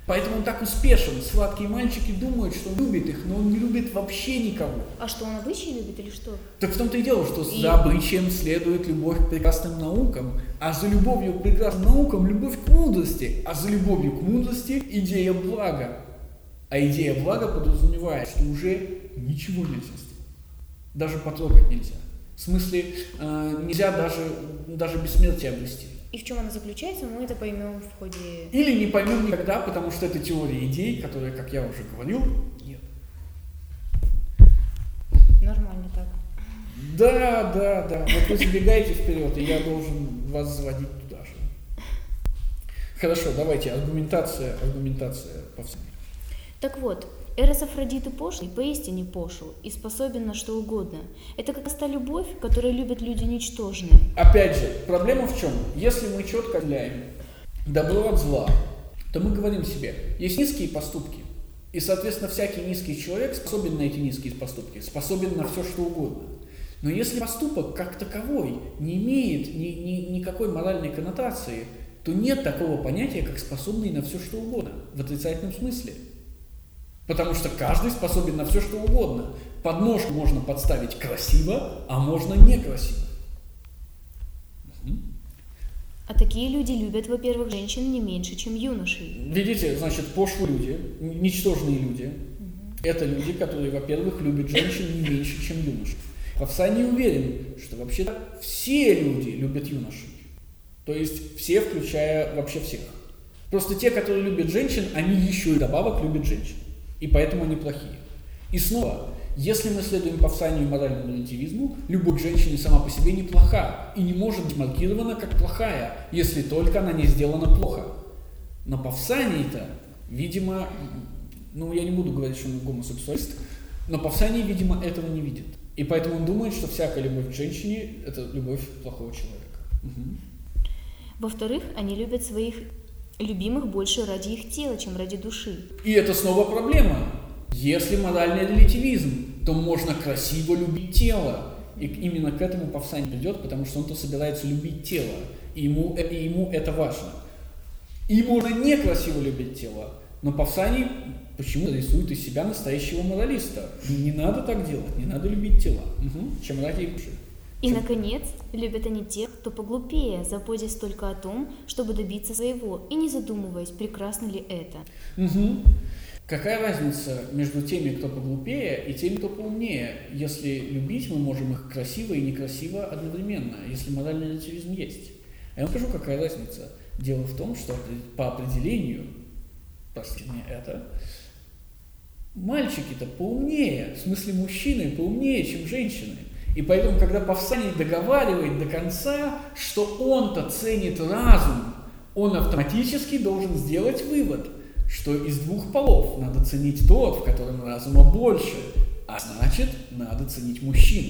Поэтому он так успешен. Сладкие мальчики думают, что он любит их, но он не любит вообще никого. А что, он обычаи любит или что? Так в том-то и дело, что И- за обычаем следует любовь к прекрасным наукам, а за любовью к прекрасным наукам любовь к мудрости, а за любовью к мудрости идея блага. А идея блага подразумевает, что уже ничего нельзя сделать. Даже потрогать нельзя. В смысле, э, нельзя даже, даже бессмертие обрести. И в чем она заключается, мы это поймем в ходе... Или не поймем никогда, потому что это теория идей, которая, как я уже говорил, нет. Нормально так. Да, да, да. Вот вы забегаете вперед, и я должен вас заводить туда же. Хорошо, давайте, аргументация, аргументация по всему. Так вот, Эрос Афродиты пошлый, поистине пошел, и способен на что угодно. Это как та любовь, которую любят люди ничтожные. Опять же, проблема в чем? Если мы четко отделяем добро от зла, то мы говорим себе, есть низкие поступки, и, соответственно, всякий низкий человек способен на эти низкие поступки, способен на все, что угодно. Но если поступок как таковой не имеет ни, ни- никакой моральной коннотации, то нет такого понятия, как способный на все, что угодно, в отрицательном смысле. Потому что каждый способен на все, что угодно. Подножку можно подставить красиво, а можно некрасиво. А такие люди любят, во-первых, женщин не меньше, чем юношей. Видите, значит, пошлые люди, ничтожные люди, это люди, которые, во-первых, любят женщин не меньше, чем юношей. Павсаний уверен, что вообще все люди любят юношей. То есть все, включая вообще всех. Просто те, которые любят женщин, они еще и добавок любят женщин. И поэтому они плохие. И снова, если мы следуем Павсанию и моральному релятивизму, любовь к женщине сама по себе неплоха и не может быть маркирована как плохая, если только она не сделана плохо. Но Павсаний-то, видимо, ну я не буду говорить, что он гомосексуалист, но Павсаний, видимо, этого не видит. И поэтому он думает, что всякая любовь к женщине – это любовь плохого человека. Мгм. Во-вторых, они любят своих любимых больше ради их тела, чем ради души. И это снова проблема. Если моральный релятивизм, то можно красиво любить тело. И именно к этому Павсаний придет, потому что он-то собирается любить тело. И ему, э- и ему это важно. И можно некрасиво любить тело. Но Павсаний почему-то рисует из себя настоящего моралиста. Не надо так делать, не надо любить тела. Мгм. Чем ради души. И, наконец, любят они тех, кто поглупее, заботясь только о том, чтобы добиться своего, и не задумываясь, прекрасно ли это. Мгм. Какая разница между теми, кто поглупее, и теми, кто поумнее, если любить мы можем их красиво и некрасиво одновременно, если моральный релятивизм есть? А я вам скажу, какая разница. Дело в том, что по определению, простите мне это, мальчики-то поумнее, в смысле мужчины поумнее, чем женщины. И поэтому, когда Павсаний договаривает до конца, что он-то ценит разум, он автоматически должен сделать вывод, что из двух полов надо ценить тот, в котором разума больше, а значит, надо ценить мужчин.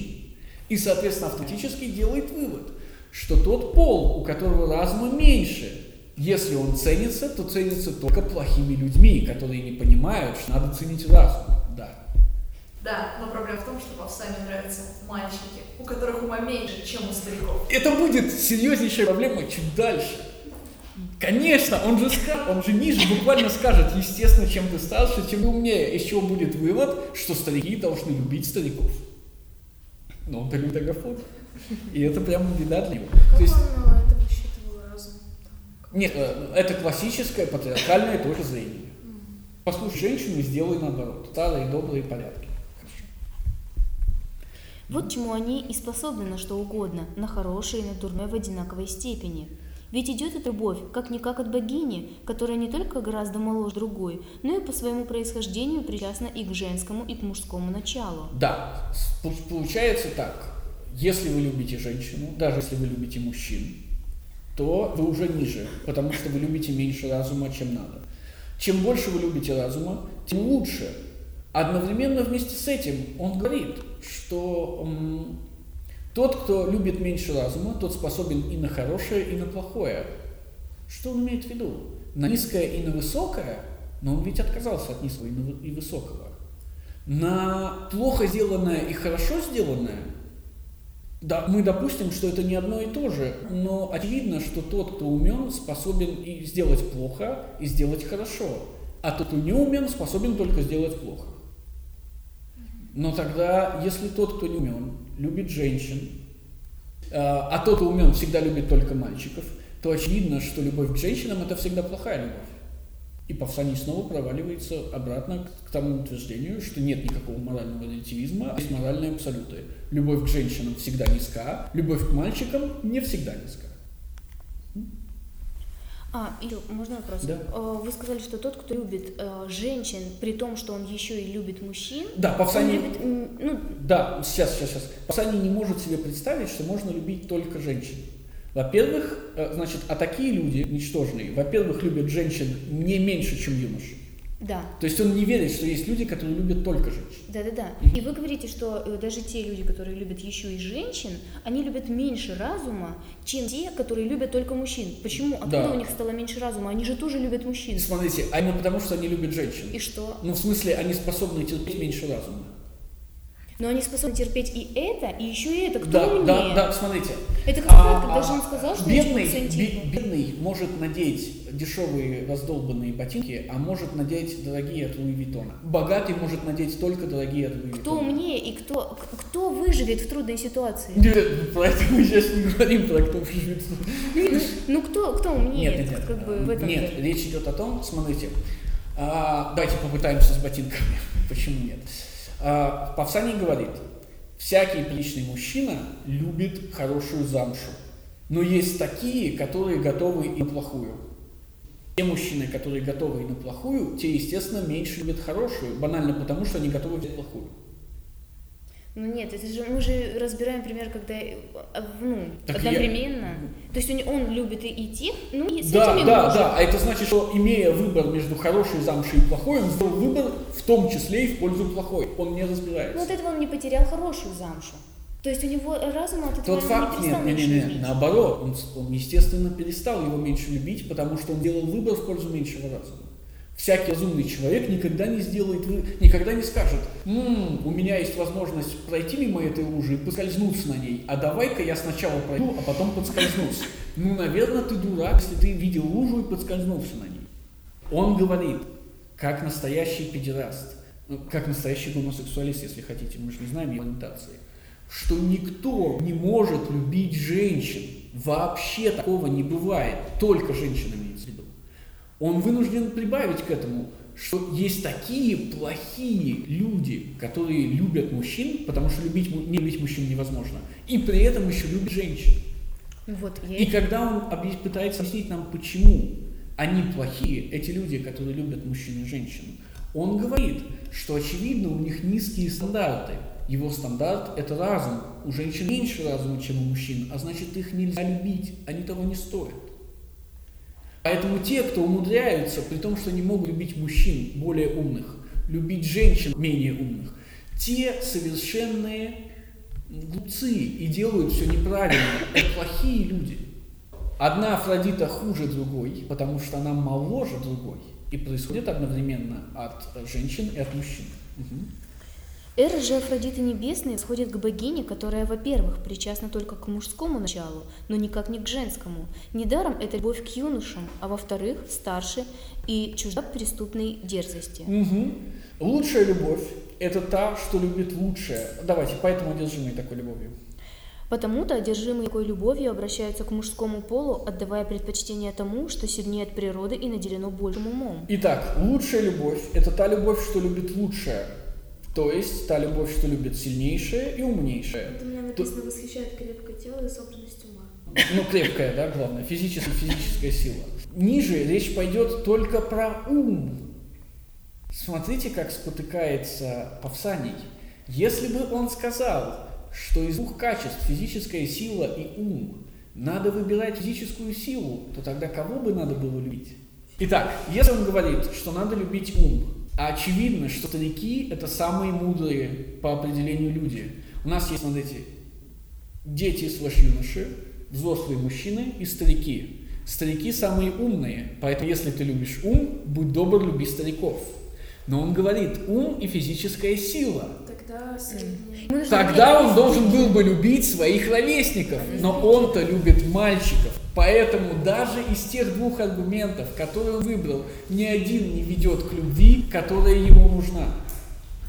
И, соответственно, автоматически делает вывод, что тот пол, у которого разума меньше, если он ценится, то ценится только плохими людьми, которые не понимают, что надо ценить разум. Да. Но проблема в том, что Павсане нравятся мальчики, у которых ума меньше, чем у стариков. Это будет серьезнейшая проблема чуть дальше. Конечно, он же, скажет, он же ниже буквально скажет, естественно, чем ты старше, тем умнее. Из чего будет вывод, что старики должны любить стариков. Но он-то любит Агафон. И это прям беда для него. Как То есть, он э, это высчитывал разум? нет, э, это классическое патриархальное точка зрения. Послушай женщину и сделай наоборот. Старые добрые порядки. Вот чему они и способны на что угодно, на хорошее и на дурное в одинаковой степени. Ведь идет эта любовь как-никак от богини, которая не только гораздо моложе другой, но и по своему происхождению причастна и к женскому, и к мужскому началу. Да, получается так. Если вы любите женщину, даже если вы любите мужчин, то вы уже ниже, потому что вы любите меньше разума, чем надо. Чем больше вы любите разума, тем лучше. Одновременно вместе с этим он говорит, что тот, кто любит меньше разума, тот способен и на хорошее, и на плохое. Что он имеет в виду? На низкое и на высокое, но он ведь отказался от низкого и высокого. На плохо сделанное и хорошо сделанное, да, мы допустим, что это не одно и то же, но очевидно, что тот, кто умен, способен и сделать плохо, и сделать хорошо, а тот, кто не умен, способен только сделать плохо. Но тогда, если тот, кто не умен, любит женщин, э, а тот, кто умен, всегда любит только мальчиков, то очевидно, что любовь к женщинам – это всегда плохая любовь. И Павсаний снова проваливается обратно к тому утверждению, что нет никакого морального релятивизма, а есть моральные абсолюты. Любовь к женщинам всегда низка, любовь к мальчикам не всегда низка. А, Ил, можно вопрос? Да. Э, Вы сказали, что тот, кто любит э, женщин, при том, что он еще и любит мужчин, Да, Павсаний, любит, ну, да, сейчас, сейчас, сейчас. Павсаний не может себе представить, что можно любить только женщин. Во-первых, э, значит, а такие люди ничтожные, во-первых, любят женщин не меньше, чем юноши. Да, То есть он не верит, что есть люди, которые любят только женщин. да-да-да. И вы говорите, что э, даже те люди, которые любят еще и женщин, они любят меньше разума, чем те, которые любят только мужчин. Почему? Откуда Да. у них стало меньше разума? Они же тоже любят мужчин. Смотрите, а именно потому, что они любят женщин. И что? Ну, в смысле, они способны терпеть меньше разума. Но они способны терпеть и это, и еще и это. Кто Да, умнее? да, да, смотрите. Это как А, когда а, же он сказал, что бедный, ничего не бе- ценит. бедный может надеть дешевые раздолбанные ботинки, а может надеть дорогие от Луи Виттона. Богатый может надеть только дорогие от Луи Кто Виттона. умнее и кто, кто выживет в трудной ситуации? Нет, про это мы сейчас не говорим, про кто выживет. Ну, ну, кто, кто умнее? Нет, нет, нет. Как бы в этом нет, деле. речь идет о том, смотрите, а, давайте попытаемся с ботинками. Почему нет? А, Павсаний говорит, всякий приличный мужчина любит хорошую замшу. Но есть такие, которые готовы и на плохую. Те мужчины, которые готовы и на плохую, те, естественно, меньше любят хорошую, банально потому, что они готовы взять плохую. Ну нет, это же мы же разбираем пример, когда э, ну, Так я- одновременно. То есть он, он любит и, тех, ну и с Да, этими да, может. да. А это значит, что имея выбор между хорошей замшей и плохой, он сделал выбор в том числе и в пользу плохой. Он не разбирается. Но от этого он не потерял хорошую замшу. То есть у него разум от этого Тот факт, не нет, перестал не, не, меньше не, любить. наоборот, он, он, естественно, перестал его меньше любить, потому что он делал выбор в пользу меньшего разума. Всякий разумный человек никогда не сделает, никогда не скажет, «М, у меня есть возможность пройти мимо этой лужи и поскользнуться на ней, а давай-ка я сначала пройду, а потом подскользнусь. Ну, наверное, ты дурак, если ты видел лужу и подскользнулся на ней. Он говорит, как настоящий педераст, ну, как настоящий гомосексуалист, если хотите, мы же не знаем его ориентации, что никто не может любить женщин. Вообще такого не бывает. Только женщина имеется в виду. Он вынужден прибавить к этому, что есть такие плохие люди, которые любят мужчин, потому что любить, не любить мужчин невозможно, и при этом еще любят женщин. Вот, я И когда он объяс- пытается объяснить нам, почему они плохие, эти люди, которые любят мужчин и женщин, он говорит, что очевидно у них низкие стандарты. Его стандарт – это разум. У женщин меньше разума, чем у мужчин, а значит их нельзя любить, они того не стоят. Поэтому те, кто умудряются, при том, что не могут любить мужчин более умных, любить женщин менее умных, те совершенные глупцы и делают все неправильно. Это плохие люди. Одна Афродита хуже другой, потому что она моложе другой. И происходит одновременно от женщин и от мужчин. Угу. Эра же Афродиты Небесной сходит к богине, которая, во-первых, причастна только к мужскому началу, но никак не к женскому. Недаром это любовь к юношам, а во-вторых, старше и чужда преступной дерзости. Угу. Лучшая любовь – это та, что любит лучшее. Давайте, поэтому одержимые такой любовью. Потому-то одержимые такой любовью обращаются к мужскому полу, отдавая предпочтение тому, что сильнее от природы и наделено большим умом. Итак, лучшая любовь – это та любовь, что любит лучшее. То есть та любовь, что любит сильнейшее и умнейшее. Это у меня написано То... «восхищает крепкое тело и собранность ума». Ну, крепкая, да, главное, физическая, физическая сила. Ниже речь пойдет только про ум. Смотрите, как спотыкается Павсаний. Если бы он сказал, что из двух качеств, физическая сила и ум, надо выбирать физическую силу, то тогда кого бы надо было любить? Итак, если он говорит, что надо любить ум, а очевидно, что старики – это самые мудрые по определению люди. У нас есть, смотрите, дети слэш юноши, взрослые мужчины и старики. Старики самые умные, поэтому если ты любишь ум, будь добр, люби стариков. Но он говорит, ум и физическая сила. Тогда, Тогда он должен был бы любить своих ровесников, но он-то любит мальчиков. Поэтому даже из тех двух аргументов, которые он выбрал, ни один не ведет к любви, которая ему нужна.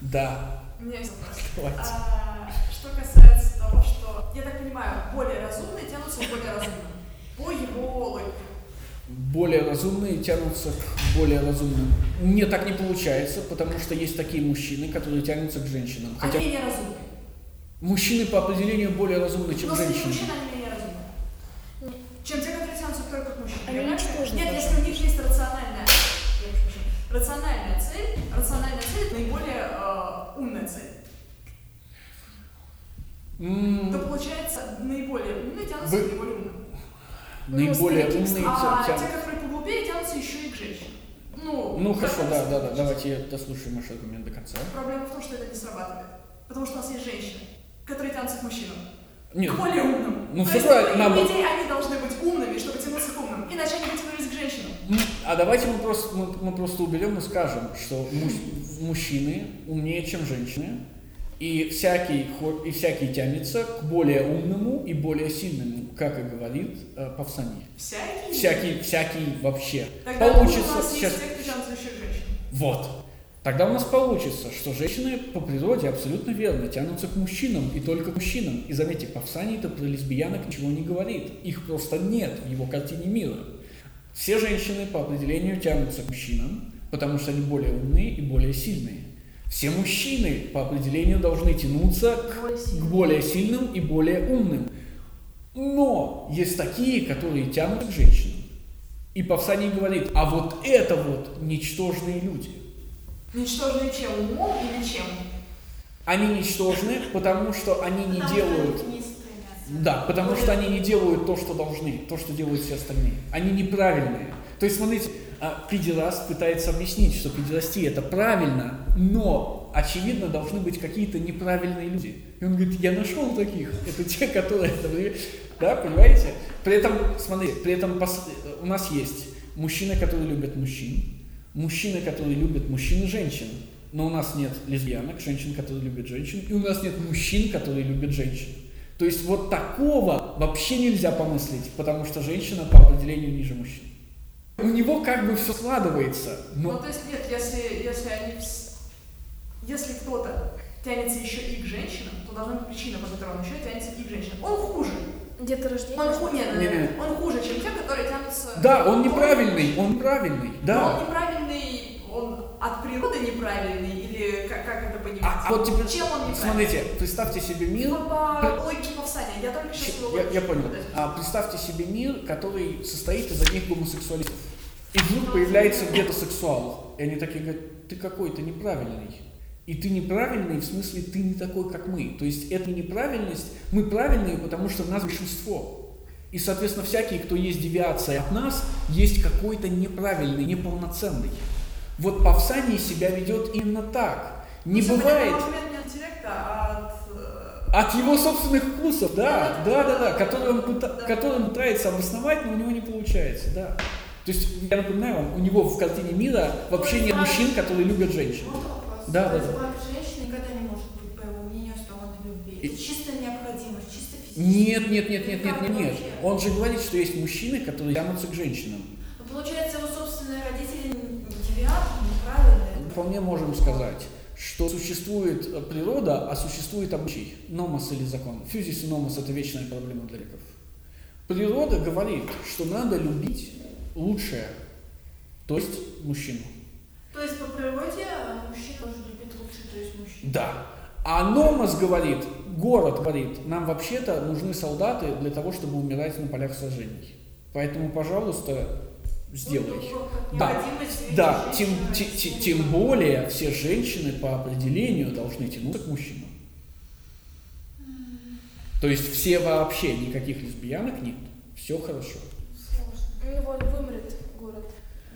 Да. У меня есть вопрос. А, что касается того, что, я так понимаю, более разумные тянутся к более разумным. По его логике. Более разумные тянутся к более разумным. Мне так не получается, потому что есть такие мужчины, которые тянутся к женщинам. Хотя... Они менее разумные. Мужчины по определению более разумны, чем Но женщины. Мужчины, они менее чем те, которые тянутся только к мужчине. Они ничтожны. Нет, если у них есть рациональная, рациональная цель, рациональная цель это наиболее э, умная цель. Mm. То получается наиболее умные тянутся Вы... к наиболее умным. Наиболее умные А тя... те, которые поглубее, тянутся еще и к женщинам. Ну, ну хорошо, да, да, да. Давайте дослушаем ваш аргумент до конца. Проблема в том, что это не срабатывает. Потому что у нас есть женщины, которые тянутся к мужчинам. Нет. К более умным. Ну, То все правильно. Нам... идее, они должны быть умными, чтобы тянуться к умным. Иначе они бы тянулись к женщинам. А давайте мы просто, мы, мы просто уберем и скажем, что муж, мужчины умнее, чем женщины. И всякий, и всякий тянется к более умному и более сильному, как и говорит э, Павсани. Всякий? Всякий, всякий вообще. Тогда Получится у нас сейчас. Есть те, кто женщин. Вот. Тогда у нас получится, что женщины по природе абсолютно верно тянутся к мужчинам и только к мужчинам. И заметьте, Павсаний-то про лесбиянок ничего не говорит. Их просто нет в его картине мира. Все женщины по определению тянутся к мужчинам, потому что они более умные и более сильные. Все мужчины по определению должны тянуться к, к более сильным и более умным. Но есть такие, которые тянут к женщинам. И Павсаний говорит, а вот это вот ничтожные люди – Ничтожны чем? Умом или чем? Они ничтожны, потому что они не потому делают... Да, потому что они не делают то, что должны, то, что делают все остальные. Они неправильные. То есть, смотрите, а, педераст пытается объяснить, что педерастия это правильно, но, очевидно, должны быть какие-то неправильные люди. И он говорит, я нашел таких. Это те, которые... Да, понимаете? При этом, смотри, при этом у нас есть мужчины, которые любят мужчин, мужчины, которые любят мужчин и женщин. Но у нас нет лесбиянок, женщин, которые любят женщин, и у нас нет мужчин, которые любят женщин. То есть вот такого вообще нельзя помыслить, потому что женщина по определению ниже мужчин. У него как бы все складывается. Но... Ну, то есть нет, если, если они... Если кто-то тянется еще и к женщинам, то должна быть причина, по которой он еще тянется и к женщинам. Он хуже. Где-то рождение? Он, ху... нет, нет, нет. он хуже, чем те, которые тянутся... Да, он неправильный, он правильный, да. Но он неправильный, от природы неправильный, или как, как это понимать? А, а вот теперь, чем он неправильный? Смотрите, представьте себе мир... Ну, по логике Павсания, я только сейчас его Я, я понял. А представьте себе мир, который состоит из одних гомосексуалистов. И вдруг появляется где-то сексуал. И они такие говорят, ты какой-то неправильный. И ты неправильный, в смысле, ты не такой, как мы. То есть эта неправильность, мы правильные, потому что в нас большинство. И, соответственно, всякие, кто есть девиация от нас, есть какой-то неправильный, неполноценный. Вот Павсаний себя ведет именно так. Не ну, бывает... Не от интеллекта, а от... Э, От его собственных вкусов, да, да, да, да, которые он, пыта, которые он пытается обосновать, но у него не получается, да. То есть, я напоминаю вам, у него в картине мира вообще нет мужчин, которые любят женщин. Да, да, да. брак женщины никогда не может быть, по его мнению, на любви. И- Это чистая необходимость, чисто физически. Нет, нет, нет, нет, нет, нет, нет. Он же говорит, что есть мужчины, которые тянутся к женщинам. Но получается, его неправильные. Вполне можем сказать, что существует э, природа, а существует обычай, номос или закон. Физис и номос – это вечная проблема для греков. Природа говорит, что надо любить лучшее, то есть мужчину. То есть по природе а, мужчина должен любить лучше, то есть мужчина. Да. А номос говорит, город говорит, нам вообще-то нужны солдаты для того, чтобы умирать на полях сражений. Поэтому, пожалуйста, сделай. Вот, вот, как Да, Да, тем, женщину, те- как те- символ. тем более все женщины по определению должны тянуться к мужчинам. То есть все вообще, никаких лесбиянок нет. Все хорошо. У него вымрет город.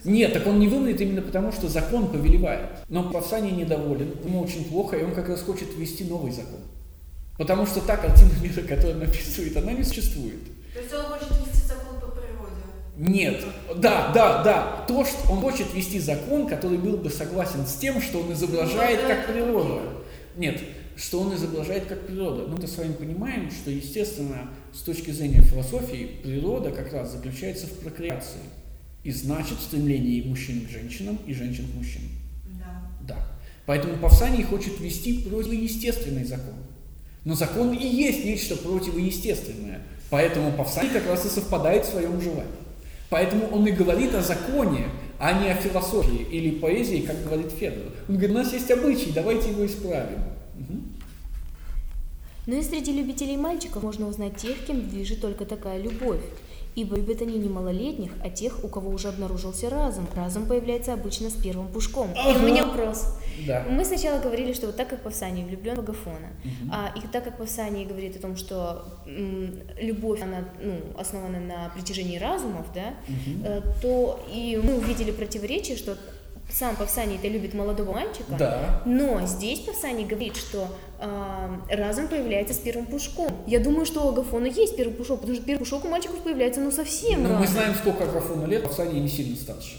Нет, так он не вымрет именно потому, что закон повелевает. Но Павсаний недоволен, ему очень плохо, и он как раз хочет ввести новый закон. Потому что та картина мира, которую он описывает, она не существует. То есть он хочет Нет, да, да, да. То, что он хочет ввести закон, который был бы согласен с тем, что он изображает как природа. Нет, что он изображает как природа. Ну, мы с вами понимаем, что, естественно, с точки зрения философии, природа как раз заключается в прокреации. И значит стремление мужчин к женщинам, и женщин к мужчинам. Да. Да. Поэтому Павсаний хочет ввести противоестественный закон. Но закон и есть нечто противоестественное. Поэтому Павсаний как раз и совпадает в своем желании. Поэтому он и говорит о законе, а не о философии или поэзии, как говорит Федор. Он говорит, у нас есть обычай, давайте его исправим. Мгм. Но и среди любителей мальчиков можно узнать тех, кем движет только такая любовь. Ибо любят они не малолетних, а тех, у кого уже обнаружился разум. Разум появляется обычно с первым пушком. И у Ага. меня вопрос. Да. Мы сначала говорили, что вот так как Павсаний влюблен в Агафона, Мгм. а, и так как Павсаний говорит о том, что м, любовь, она ну, основана на притяжении разумов, да, Мгм. э, то и мы увидели противоречие, что сам Павсаний-то любит молодого мальчика, Да. но здесь Павсаний говорит, что а, разум появляется с первым пушком. Я думаю, что у Агафона есть первый пушок, потому что первый пушок у мальчиков появляется ну совсем Но мы знаем, сколько Агафону лет, Павсаний не сильно старше.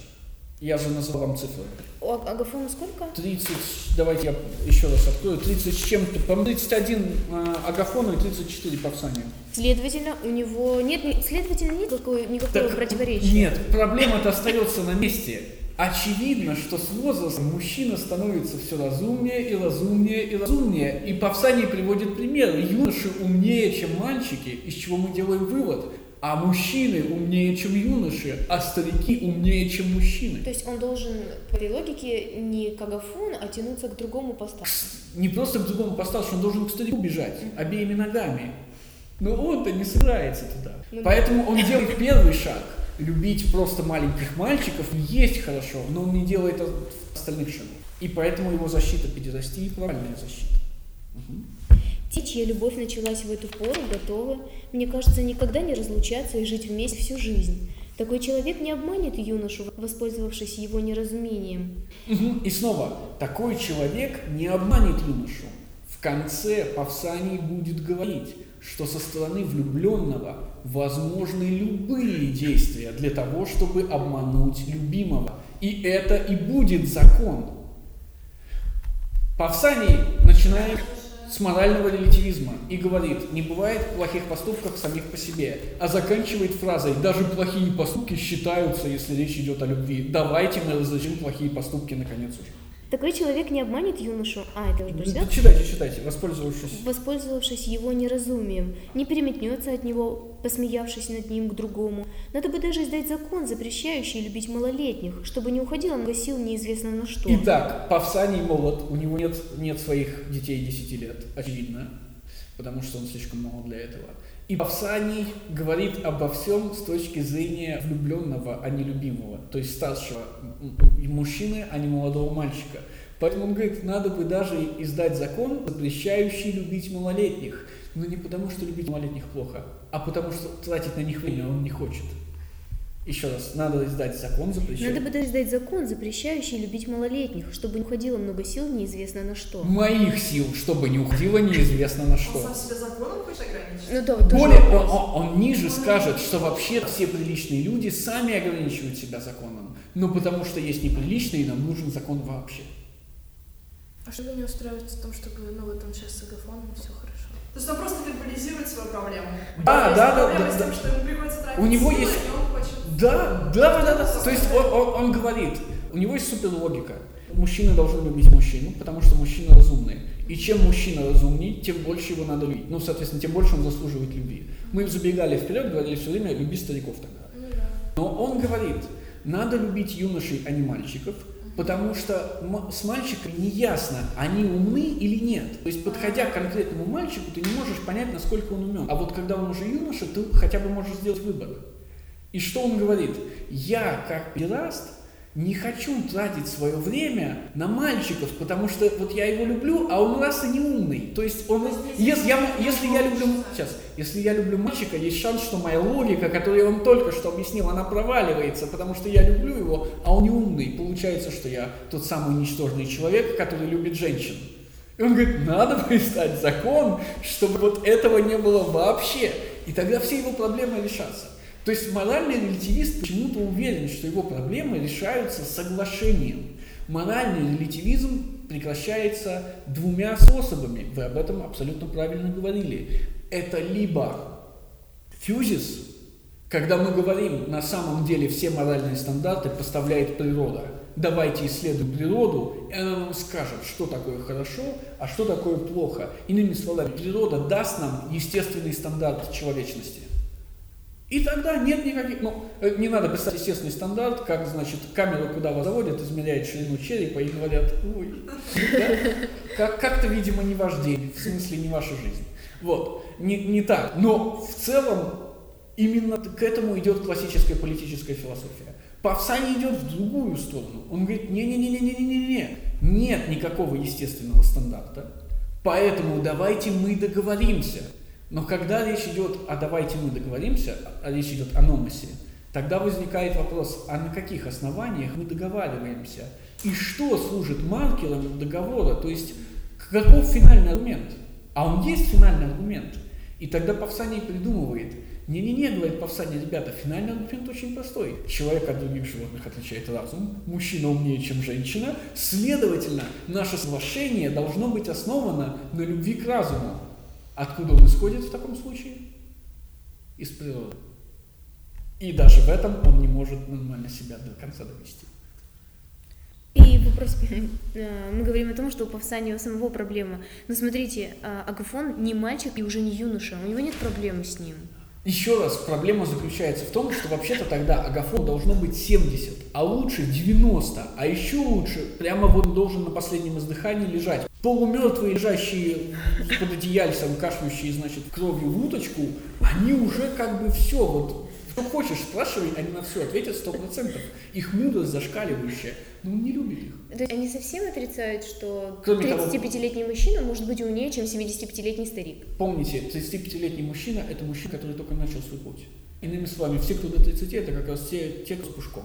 Я же назвал вам цифры. У А- Агафона сколько? 30, давайте я еще раз открою, 30 с чем-то, по-моему, 31 э, Агафону и 34 Павсанию. Следовательно, у него нет, не- следовательно, нет никакого, никакого Так, противоречия. Нет, проблема-то остается на месте. Очевидно, что с возрастом мужчина становится все разумнее и разумнее и разумнее. И Павсаний приводит пример. Юноши умнее, чем мальчики, из чего мы делаем вывод. А мужчины умнее, чем юноши, а старики умнее, чем мужчины. То есть он должен по этой логике не к Агафону, а тянуться к другому постарше. Не просто к другому постарше, он должен к старику бежать обеими ногами. Но он-то не собирается туда. Ну да. Поэтому он делает первый шаг. Любить просто маленьких мальчиков есть хорошо, но он не делает остальных шагов. И поэтому его защита педерастии правильная защита. Мгм. Те, чья любовь началась в эту пору, готовы, мне кажется, никогда не разлучаться и жить вместе всю жизнь. Такой человек не обманет юношу, воспользовавшись его неразумением. Мгм. И снова, такой человек не обманет юношу. В конце Павсаний будет говорить, что со стороны влюбленного возможны любые действия для того, чтобы обмануть любимого. И это и будет закон. Павсаний начинает с морального релятивизма и говорит, не бывает плохих поступков самих по себе, а заканчивает фразой, даже плохие поступки считаются, если речь идет о любви. Давайте мы разрешим плохие поступки наконец уже. Такой человек не обманет юношу, а, это уже прочитал? Читайте, читайте, воспользовавшись. Воспользовавшись его неразумием, не переметнется от него, посмеявшись над ним к другому. Надо бы даже издать закон, запрещающий любить малолетних, чтобы не уходило много сил неизвестно на что. Итак, Павсаний молод, у него нет, нет своих детей 10 лет, очевидно, потому что он слишком мало для этого. И Павсаний говорит обо всем с точки зрения влюбленного, а не любимого, то есть старшего мужчины, а не молодого мальчика. Поэтому он говорит, надо бы даже издать закон, запрещающий любить малолетних. Но не потому, что любить малолетних плохо, а потому что тратить на них время он не хочет. Еще раз, надо издать закон запрещающий. Надо бы даже издать закон, запрещающий любить малолетних, чтобы не уходило много сил неизвестно на что. Моих сил, чтобы не уходило неизвестно на Он что. сам себя законом хочет ограничить? Ну да, вот Более, он, он- он ниже скажет, что вообще все приличные люди сами ограничивают себя законом. Но потому что есть неприличные, нам нужен закон вообще. А что вы не устраиваете в том, чтобы, ну вот он сейчас с агафоном, все хорошо. То есть он просто вербализирует свою проблему. Да, Есть да, да, да, с да. тем, что ему приходится тратить У него силы, есть- и он хочет... Да, да, да, да. То есть он, он- он говорит, у него есть супер логика. Мужчины должны любить мужчину, потому что мужчина разумный. И чем мужчина разумней, тем больше его надо любить. Ну, соответственно, тем больше он заслуживает любви. Мы забегали вперед, говорили все время, люби стариков тогда. Ну да. Но он говорит, надо любить юношей, а не мальчиков, потому что с мальчиками не ясно, они умны или нет. То есть, подходя к конкретному мальчику, ты не можешь понять, насколько он умен. А вот когда он уже юноша, ты хотя бы можешь сделать выбор. И что он говорит? Я, как педаст, не хочу тратить свое время на мальчиков, потому что вот я его люблю, а он раз и не умный. То есть он, если я, если я люблю, сейчас, если я люблю мальчика, есть шанс, что моя логика, которую он только что объяснил, она проваливается, потому что я люблю его, а он не умный. Получается, что я тот самый ничтожный человек, который любит женщин. И он говорит, надо признать закон, чтобы вот этого не было вообще. И тогда все его проблемы решатся. То есть моральный релятивист почему-то уверен, что его проблемы решаются соглашением. Моральный релятивизм прекращается двумя способами. Вы об этом абсолютно правильно говорили. Это либо фьюзис, когда мы говорим, на самом деле все моральные стандарты поставляет природа. Давайте исследуем природу, и она нам скажет, что такое хорошо, а что такое плохо. Иными словами, природа даст нам естественный стандарт человечности. И тогда нет никаких, ну, э, не надо писать естественный стандарт, как, значит, камеру, куда вас заводят, измеряют ширину черепа и говорят, ой, да? как, как-то, видимо, не ваш день, в смысле, не ваша жизнь. Вот, не, не так. Но в целом именно к этому идет классическая политическая философия. Павсани идет в другую сторону. Он говорит, не-не-не-не-не-не-не, нет никакого естественного стандарта, поэтому давайте мы договоримся. Но когда речь идет о давайте мы договоримся, а речь идет о номосе, тогда возникает вопрос, а на каких основаниях мы договариваемся? И что служит маркером договора? То есть каков финальный аргумент? А он есть финальный аргумент. И тогда Павсаний придумывает, не-не-не, говорит Павсаний, ребята, финальный аргумент очень простой. Человек от других животных отличает разум, мужчина умнее, чем женщина, следовательно, наше соглашение должно быть основано на любви к разуму. Откуда он исходит в таком случае? Из природы. И даже в этом он не может нормально себя до конца довести. И вопрос, э, мы говорим о том, что у Павсания у самого проблема. Но смотрите, э, Агафон не мальчик и уже не юноша, у него нет проблемы с ним. Еще раз, проблема заключается в том, что вообще-то тогда агафон должно быть 70, а лучше 90, а еще лучше прямо вот должен на последнем издыхании лежать. Полумертвые, лежащие под одеяльцем, кашляющие, значит, кровью в уточку, они уже как бы все, вот, что хочешь, спрашивай, они на все ответят 100%. Их мудрость зашкаливающая, но он не любит их. То есть они совсем отрицают, что Кроме того- 35-летний мужчина может быть умнее, чем 75-летний старик. Помните, 35-летний мужчина – это мужчина, который только начал свой путь. Иными словами, все, кто до 30, это как раз те, те кто с пушком.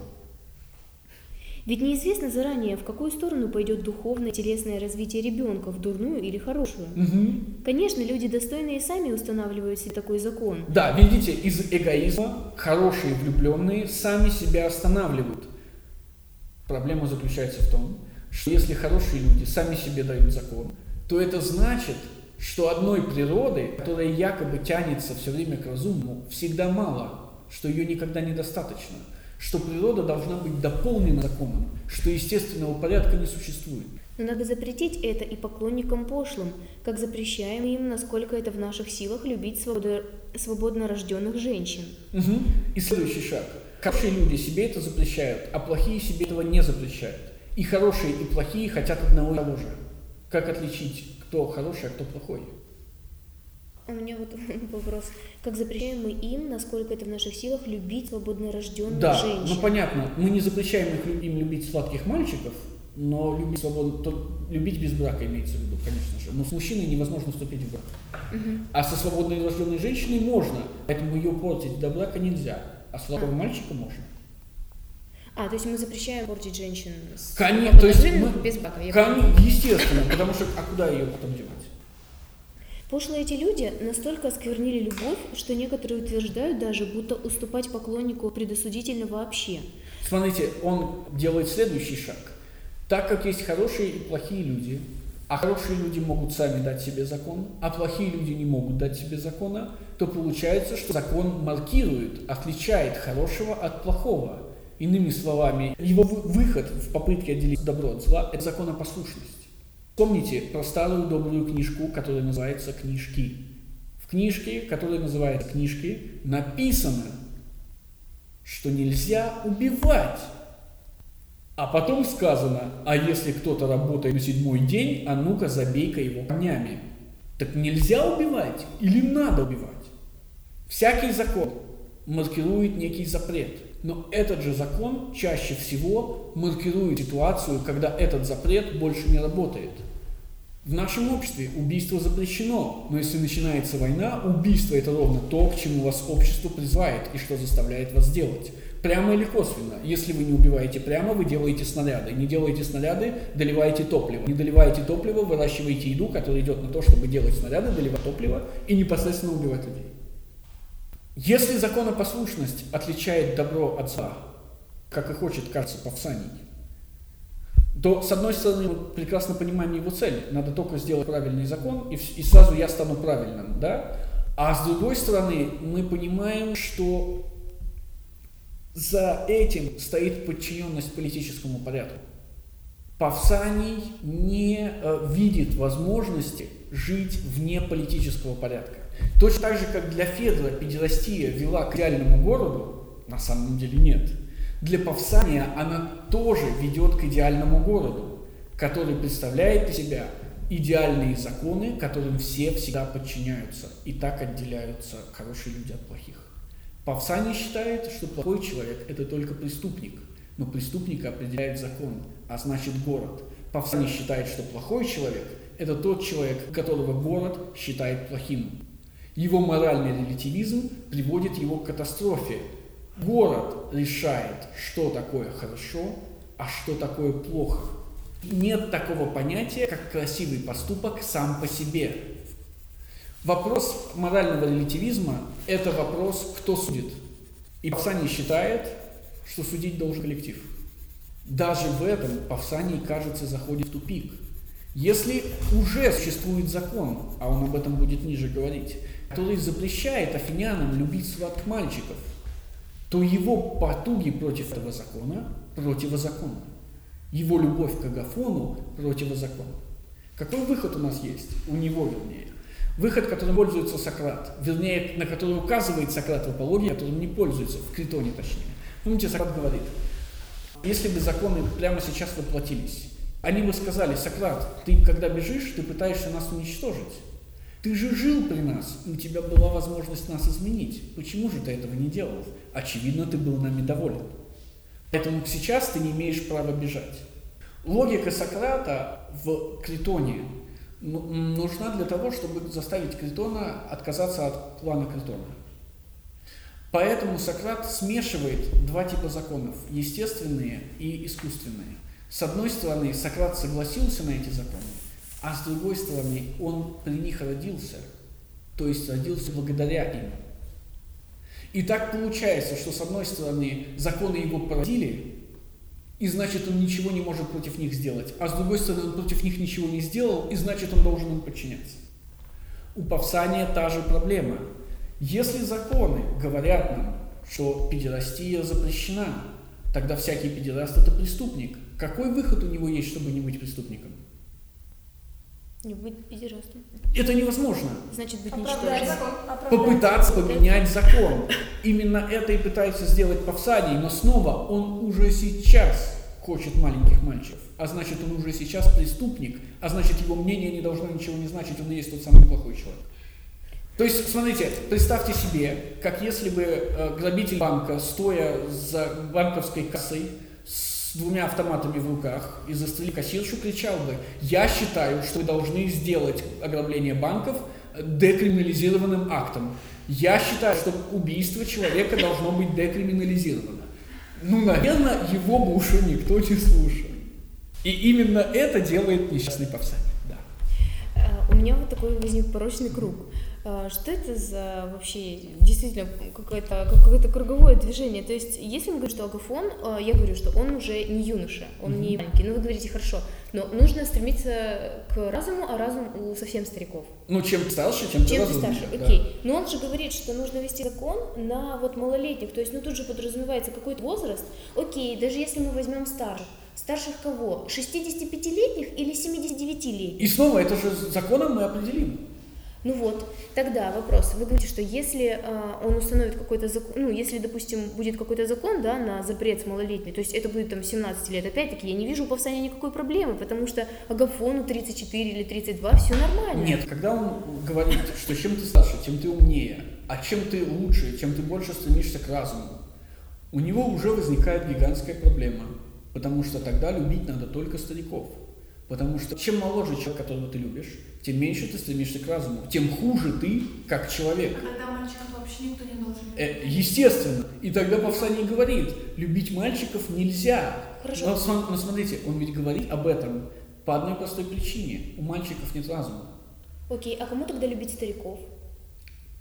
Ведь неизвестно заранее, в какую сторону пойдет духовное, телесное развитие ребенка, в дурную или хорошую. Мгм. Конечно, люди достойные сами устанавливают себе такой закон. Да, видите, из эгоизма хорошие влюбленные сами себя останавливают. Проблема заключается в том, что если хорошие люди сами себе дают закон, то это значит, что одной природы, которая якобы тянется все время к разуму, всегда мало, что ее никогда недостаточно, что природа должна быть дополнена законом, что естественного порядка не существует. Но надо запретить это и поклонникам пошлым, как запрещаем им, насколько это в наших силах, любить свободо... свободно рожденных женщин. Мгм. И следующий шаг. Хорошие люди себе это запрещают, а плохие себе этого не запрещают. И хорошие, и плохие хотят одного и того же. Как отличить, кто хороший, а кто плохой? У меня вот вопрос. Как запрещаем мы им, насколько это в наших силах, любить свободно рожденных Да, женщин? ну понятно, мы не запрещаем их, им любить сладких мальчиков, но любить свободно, то- любить без брака имеется в виду, конечно же. Но с мужчиной невозможно вступить в брак. А со свободно рожденной женщиной можно, поэтому ее портить до брака нельзя. а сладкого мальчика можно. А, то есть мы запрещаем портить женщин с Конечно, то есть мы- без брака. Кон-. Естественно, потому что а куда ее потом девать? Пошлые эти люди настолько осквернили любовь, что некоторые утверждают даже, будто уступать поклоннику предосудительно вообще. Смотрите, он делает следующий шаг. Так как есть хорошие и плохие люди, а хорошие люди могут сами дать себе закон, а плохие люди не могут дать себе закона, то получается, что закон маркирует, отличает хорошего от плохого. Иными словами, его вы- выход в попытке отделить добро от зла – это законопослушность. Помните про старую добрую книжку, которая называется «Книжки». В книжке, которая называется «Книжки», написано, что нельзя убивать. А потом сказано, а если кто-то работает на седьмой день, а ну-ка забей-ка его камнями. Так нельзя убивать или надо убивать? Всякий закон маркирует некий запрет. Но этот же закон чаще всего маркирует ситуацию, когда этот запрет больше не работает. В нашем обществе убийство запрещено, но если начинается война, убийство это ровно то, к чему вас общество призывает и что заставляет вас делать. Прямо или косвенно. Если вы не убиваете прямо, вы делаете снаряды. Не делаете снаряды, доливаете топливо. Не доливаете топливо, выращиваете еду, которая идет на то, чтобы делать снаряды, доливать топливо и непосредственно убивать людей. Если законопослушность отличает добро от зла, как и хочет, кажется, Павсаний, то, с одной стороны, мы прекрасно понимаем его цель. Надо только сделать правильный закон, и, и сразу я стану правильным, да? А с другой стороны, мы понимаем, что за этим стоит подчиненность политическому порядку. Павсаний не э, видит возможности жить вне политического порядка. Точно так же, как для Федора педерастия вела к идеальному городу, на самом деле нет. Для Павсания она тоже ведет к идеальному городу, который представляет из себя идеальные законы, которым все всегда подчиняются, и так отделяются хорошие люди от плохих. Павсаний считает, что плохой человек – это только преступник, но преступника определяет закон, а значит город. Павсаний считает, что плохой человек – это тот человек, которого город считает плохим. Его моральный релятивизм приводит его к катастрофе. Город решает, что такое хорошо, а что такое плохо. Нет такого понятия, как красивый поступок сам по себе. Вопрос морального релятивизма – это вопрос, кто судит. И Павсаний считает, что судить должен коллектив. Даже в этом Павсаний, кажется, заходит в тупик. Если уже существует закон, а он об этом будет ниже говорить, который запрещает афинянам любить сладких мальчиков, то его потуги против этого закона противозаконны. Его любовь к Агафону противозаконна. Какой выход у нас есть? У него, вернее. Выход, которым пользуется Сократ, вернее, на который указывает Сократ в апологии, которым не пользуется, в Критоне точнее. Помните, Сократ говорит, если бы законы прямо сейчас воплотились, они бы сказали, Сократ, ты когда бежишь, ты пытаешься нас уничтожить. Ты же жил при нас, и у тебя была возможность нас изменить. Почему же ты этого не делал? Очевидно, ты был нами доволен. Поэтому сейчас ты не имеешь права бежать. Логика Сократа в Критоне ну, нужна для того, чтобы заставить Критона отказаться от плана Критона. Поэтому Сократ смешивает два типа законов – естественные и искусственные. С одной стороны, Сократ согласился на эти законы, а с другой стороны, он при них родился, то есть родился благодаря им. И так получается, что с одной стороны, законы его породили, и значит он ничего не может против них сделать, а с другой стороны, он против них ничего не сделал, и значит он должен им подчиняться. У Павсания та же проблема. Если законы говорят нам, что педерастия запрещена, тогда всякий педераст это преступник. Какой выход у него есть, чтобы не быть преступником? Не быть педерастом. Это невозможно. Значит, быть ничтожным. Попытаться поменять закон. Именно это и пытается сделать Павсаний, но снова он уже сейчас хочет маленьких мальчиков. А значит, он уже сейчас преступник, а значит, его мнение не должно ничего не значить, он и есть тот самый плохой человек. То есть, смотрите, представьте себе, как если бы э, грабитель банка, стоя за банковской кассой, двумя автоматами в руках и застрелив кассиршу, кричал бы, я считаю, что вы должны сделать ограбление банков декриминализированным актом. Я считаю, что убийство человека должно быть декриминализировано. Ну, наверное, его бы уже никто не слушал. И именно это делает несчастный повстанец. Да. Э, у меня вот такой возник порочный круг. Что это за вообще действительно какое-то какое-то круговое движение? То есть, если мы говорим, что Агафон, а, я говорю, что он уже не юноша, он mm-hmm. не маленький. Ну, вы говорите, хорошо, но нужно стремиться к разуму, а разум у совсем стариков. Ну, чем старше, тем чем ты старше, да. окей. Но он же говорит, что нужно вести закон на вот малолетних, то есть, ну, тут же подразумевается какой-то возраст. Окей, даже если мы возьмем старших, Старших кого? 65-летних или 79-летних? И снова, это же законом мы определим. Ну вот, тогда вопрос. Вы говорите, что если э, он установит какой-то закон, ну, если, допустим, будет какой-то закон, да, на запрет с малолетней, то есть это будет там 17 лет, опять-таки, я не вижу у повстания никакой проблемы, потому что Агафону 34 или 32, все нормально. Нет, когда он говорит, что чем ты старше, тем ты умнее, а чем ты лучше, чем ты больше стремишься к разуму, у него уже возникает гигантская проблема, потому что тогда любить надо только стариков. Потому что чем моложе человек, которого ты любишь, тем меньше ты стремишься к разуму, тем хуже ты как человек. А тогда мальчиков вообще никто не должен Э, естественно. И тогда Повсаний говорит, любить мальчиков нельзя. Хорошо. Но, но смотрите, он ведь говорит об этом по одной простой причине. У мальчиков нет разума. Окей, а кому тогда любить стариков?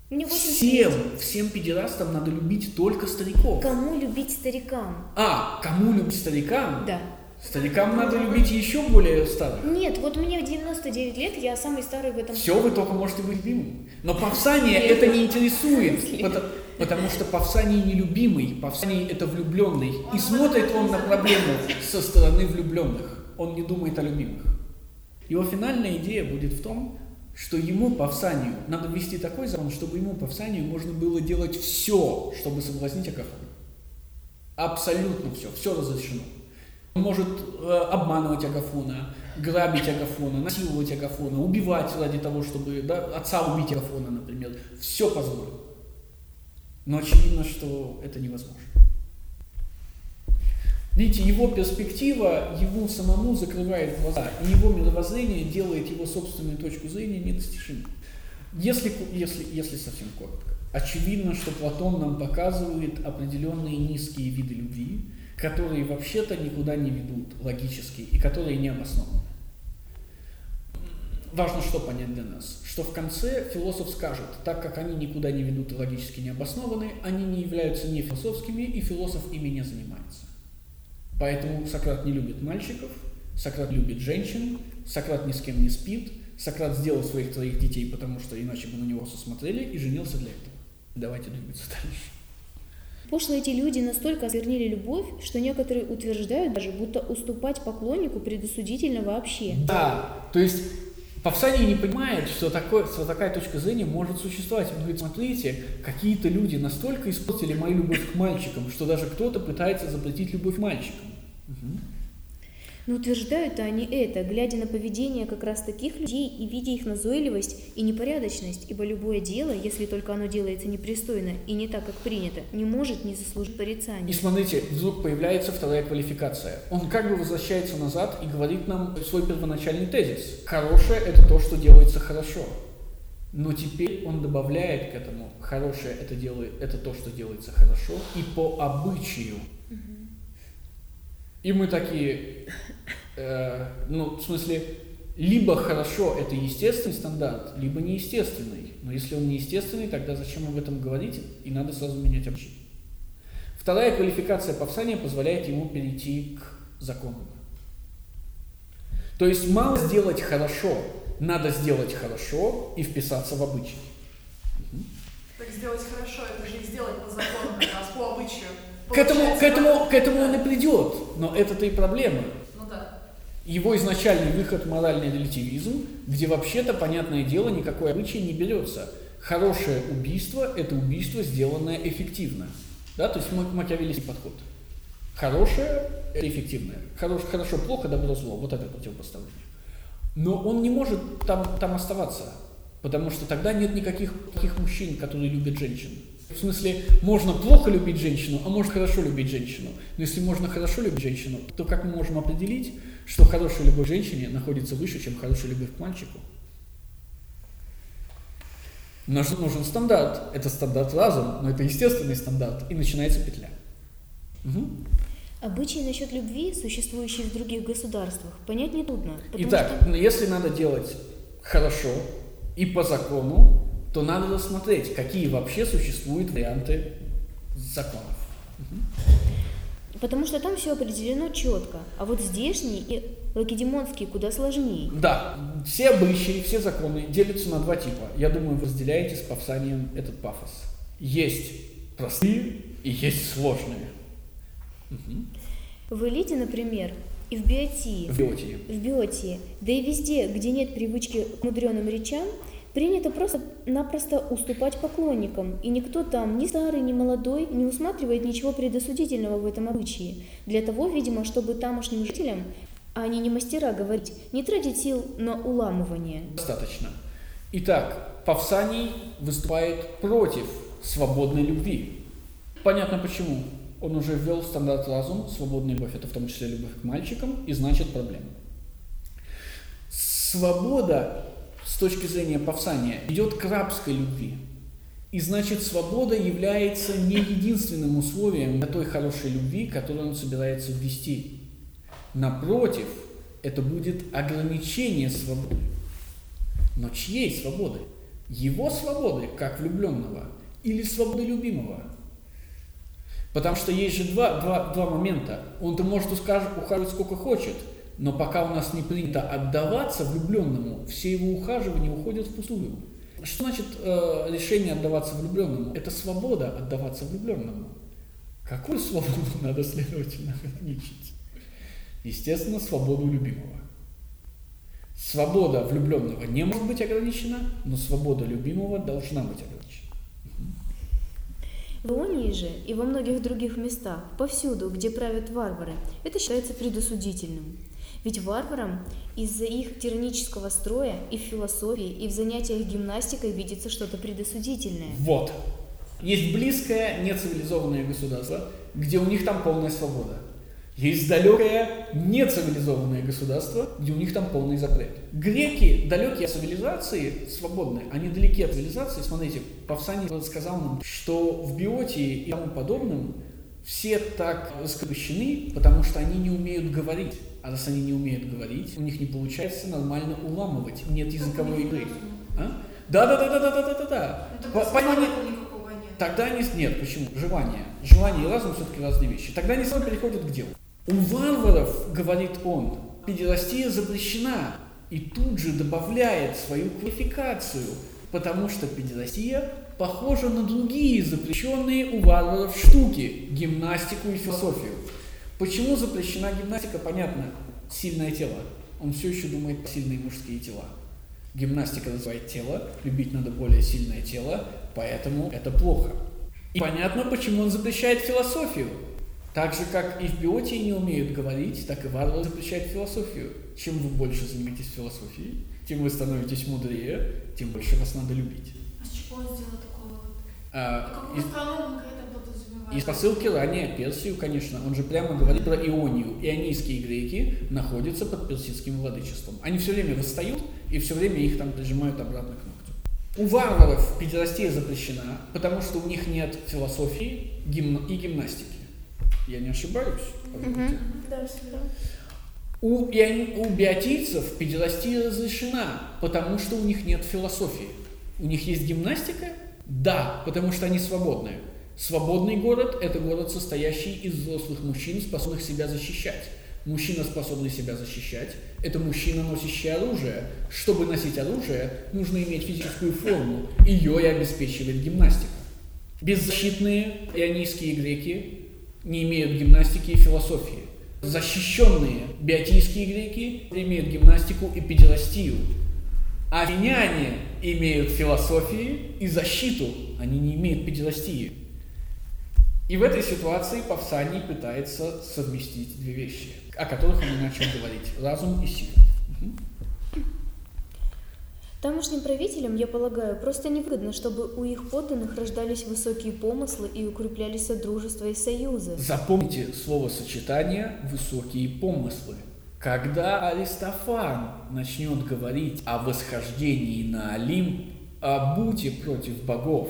Мне 80 всем, всем педерастам надо любить только стариков. Кому любить старикам? А, кому любить старикам? Да. Старикам надо любить еще более старых. Нет, вот мне 99 лет, я самый старый в этом. Все, вы только можете быть любимым. Но Павсания это не интересует, потому, потому что Павсаний нелюбимый, Павсаний это влюбленный. И смотрит он на проблему со стороны влюбленных. Он не думает о любимых. Его финальная идея будет в том, что ему, Павсанию, надо ввести такой закон, чтобы ему, Павсанию, можно было делать все, чтобы соблазнить Агафона. Абсолютно все, все разрешено. Может э, обманывать Агафона, грабить Агафона, насиловать Агафона, убивать ради того, чтобы да, отца убить Агафона, например. Все позволил. Но очевидно, что это невозможно. Видите, его перспектива ему самому закрывает глаза, и его мировоззрение делает его собственную точку зрения недостижимой. Если, если, если совсем коротко. Очевидно, что Платон нам показывает определенные низкие виды любви, которые вообще-то никуда не ведут логически и которые не обоснованы. Важно что понять для нас, что в конце философ скажет, так как они никуда не ведут и логически не обоснованы, они не являются не философскими, и философ ими не занимается. Поэтому Сократ не любит мальчиков, Сократ любит женщин, Сократ ни с кем не спит, Сократ сделал своих троих детей, потому что иначе бы на него смотрели, и женился для этого. Давайте двигаться дальше. Пошлые эти люди настолько осквернили любовь, что некоторые утверждают даже, будто уступать поклоннику предосудительно вообще. Да, то есть Павсаний не понимает, что, такое, что такая точка зрения может существовать. Он говорит, смотрите, какие-то люди настолько испортили мою любовь к мальчикам, что даже кто-то пытается запретить любовь мальчикам. Угу. Но утверждают они это, глядя на поведение как раз таких людей и видя их назойливость и непорядочность, ибо любое дело, если только оно делается непристойно и не так, как принято, не может не заслужить порицания. И смотрите, вдруг появляется вторая квалификация. Он как бы возвращается назад и говорит нам свой первоначальный тезис. Хорошее – это то, что делается хорошо. Но теперь он добавляет к этому, хорошее это, делает, это то, что делается хорошо, и по обычаю. И мы такие, э, ну, в смысле, либо хорошо это естественный стандарт, либо неестественный. Но если он неестественный, тогда зачем об этом говорить? И надо сразу менять обычай. Вторая квалификация Павсания позволяет ему перейти к закону. То есть мало сделать хорошо, надо сделать хорошо и вписаться в обычай. Так сделать хорошо, это же не сделать по закону, а по обычаю. К этому, к, этому, к этому он и придет, но это-то и проблема. Ну да. Его изначальный выход – моральный релятивизм, где вообще-то, понятное дело, никакой обычай не берется. Хорошее убийство – это убийство, сделанное эффективно. Да, то есть макиавеллийский подход. Хорошее – это эффективное. Хорош, хорошо, плохо, добро, зло. Вот это противопоставление. Но он не может там, там оставаться, потому что тогда нет никаких таких мужчин, которые любят женщин. В смысле, можно плохо любить женщину, а можно хорошо любить женщину. Но если можно хорошо любить женщину, то как мы можем определить, что хорошая любовь к женщине находится выше, чем хорошая любовь к мальчику? Нужен, нужен стандарт. Это стандарт разум, но это естественный стандарт. И начинается петля. Угу. Обычаи насчет любви, существующие в других государствах, понять нетрудно. Итак, что- если надо делать хорошо и по закону, то надо рассмотреть, какие вообще существуют варианты законов. Потому что там все определено четко, а вот здешний и лакедемонский куда сложнее. Да, все обычаи, все законы делятся на два типа. Я думаю, вы разделяете с пафсанием этот пафос. Есть простые и есть сложные. Мгм. В элите, например, и в биотии, В биотии. в биотии, да и везде, где нет привычки к мудреным речам, принято просто-напросто уступать поклонникам, и никто там, ни старый, ни молодой, не усматривает ничего предосудительного в этом обычае. Для того, видимо, чтобы тамошним жителям, а они не мастера говорить, не тратить сил на уламывание. Достаточно. Итак, Павсаний выступает против свободной любви. Понятно почему. Он уже ввел в стандарт разум, свободная любовь, это в том числе любовь к мальчикам, и значит проблема. Свобода с точки зрения Павсания идет к рабской любви. И значит, свобода является не единственным условием для той хорошей любви, которую он собирается ввести. Напротив, это будет ограничение свободы. Но чьей свободы? Его свободы, как влюбленного, или свободы любимого? Потому что есть же два, два, два момента. Он-то может ухаживать сколько хочет, но пока у нас не принято отдаваться влюбленному, все его ухаживания уходят впустую. Что значит э, решение отдаваться влюбленному? Это свобода отдаваться влюбленному. Какую свободу надо, следовательно, ограничить? Естественно, свободу любимого. Свобода влюбленного не может быть ограничена, но свобода любимого должна быть ограничена. В Ионии же и во многих других местах, повсюду, где правят варвары, это считается предосудительным. Ведь варварам из-за их тиранического строя и в философии, и в занятиях гимнастикой видится что-то предосудительное. Вот. Есть близкое нецивилизованное государство, где у них там полная свобода. Есть далекое нецивилизованное государство, где у них там полный запрет. Греки, далекие от цивилизации, свободные, они далеки от цивилизации. Смотрите, Павсаний сказал нам, что в биотии и тому подобном все так раскрепощены, потому что они не умеют говорить. А раз они не умеют говорить, у них не получается нормально уламывать. Нет языковой игры. Да, Да, да, да, да, да, да, да, да. По Понимание... Тогда они... Нет, почему? Желание. Желание и разум все-таки разные вещи. Тогда они снова переходят к делу. У варваров, говорит он, педерастия запрещена. И тут же добавляет свою квалификацию, потому что педерастия похожа на другие запрещенные у варваров штуки – гимнастику и философию. Почему запрещена гимнастика? Понятно. Сильное тело. Он все еще думает про сильные мужские тела. Гимнастика развивает тело, любить надо более сильное тело, поэтому это плохо. И понятно, почему он запрещает философию. Так же, как и в биотии не умеют говорить, так и варвары запрещают философию. Чем вы больше занимаетесь философией, тем вы становитесь мудрее, тем больше вас надо любить. А с чего он сделал такого вот? А, А какую из- страну он конкретно подразумевает? и посылки ранее Персию, конечно, он же прямо говорит про Ионию. Ионийские греки находятся под персидским владычеством. Они все время восстают и все время их там прижимают обратно к ногтю. У варваров педерастия запрещена, потому что у них нет философии гимн- и гимнастики. Я не ошибаюсь? Пожалуйста. Да, всегда. У, иони- у биотийцев педерастия разрешена, потому что у них нет философии. У них есть гимнастика? Да, потому что они свободные. Свободный город – это город, состоящий из взрослых мужчин, способных себя защищать. Мужчина, способный себя защищать, это мужчина, носящий оружие. Чтобы носить оружие, нужно иметь физическую форму. Ее и обеспечивает гимнастика. Беззащитные ионийские греки не имеют гимнастики и философии. Защищенные биотийские греки имеют гимнастику и педерастию. Афиняне имеют философии и защиту, они не имеют педерастии. И в этой ситуации Павсаний пытается совместить две вещи, о которых он начал говорить. Разум и сила. Мгм. Тамошним правителям, я полагаю, просто невыгодно, чтобы у их подданных рождались высокие помыслы и укреплялись содружества и союзы. Запомните словосочетание «высокие помыслы». Когда Аристофан начнет говорить о восхождении на Олимп, а будьте против богов,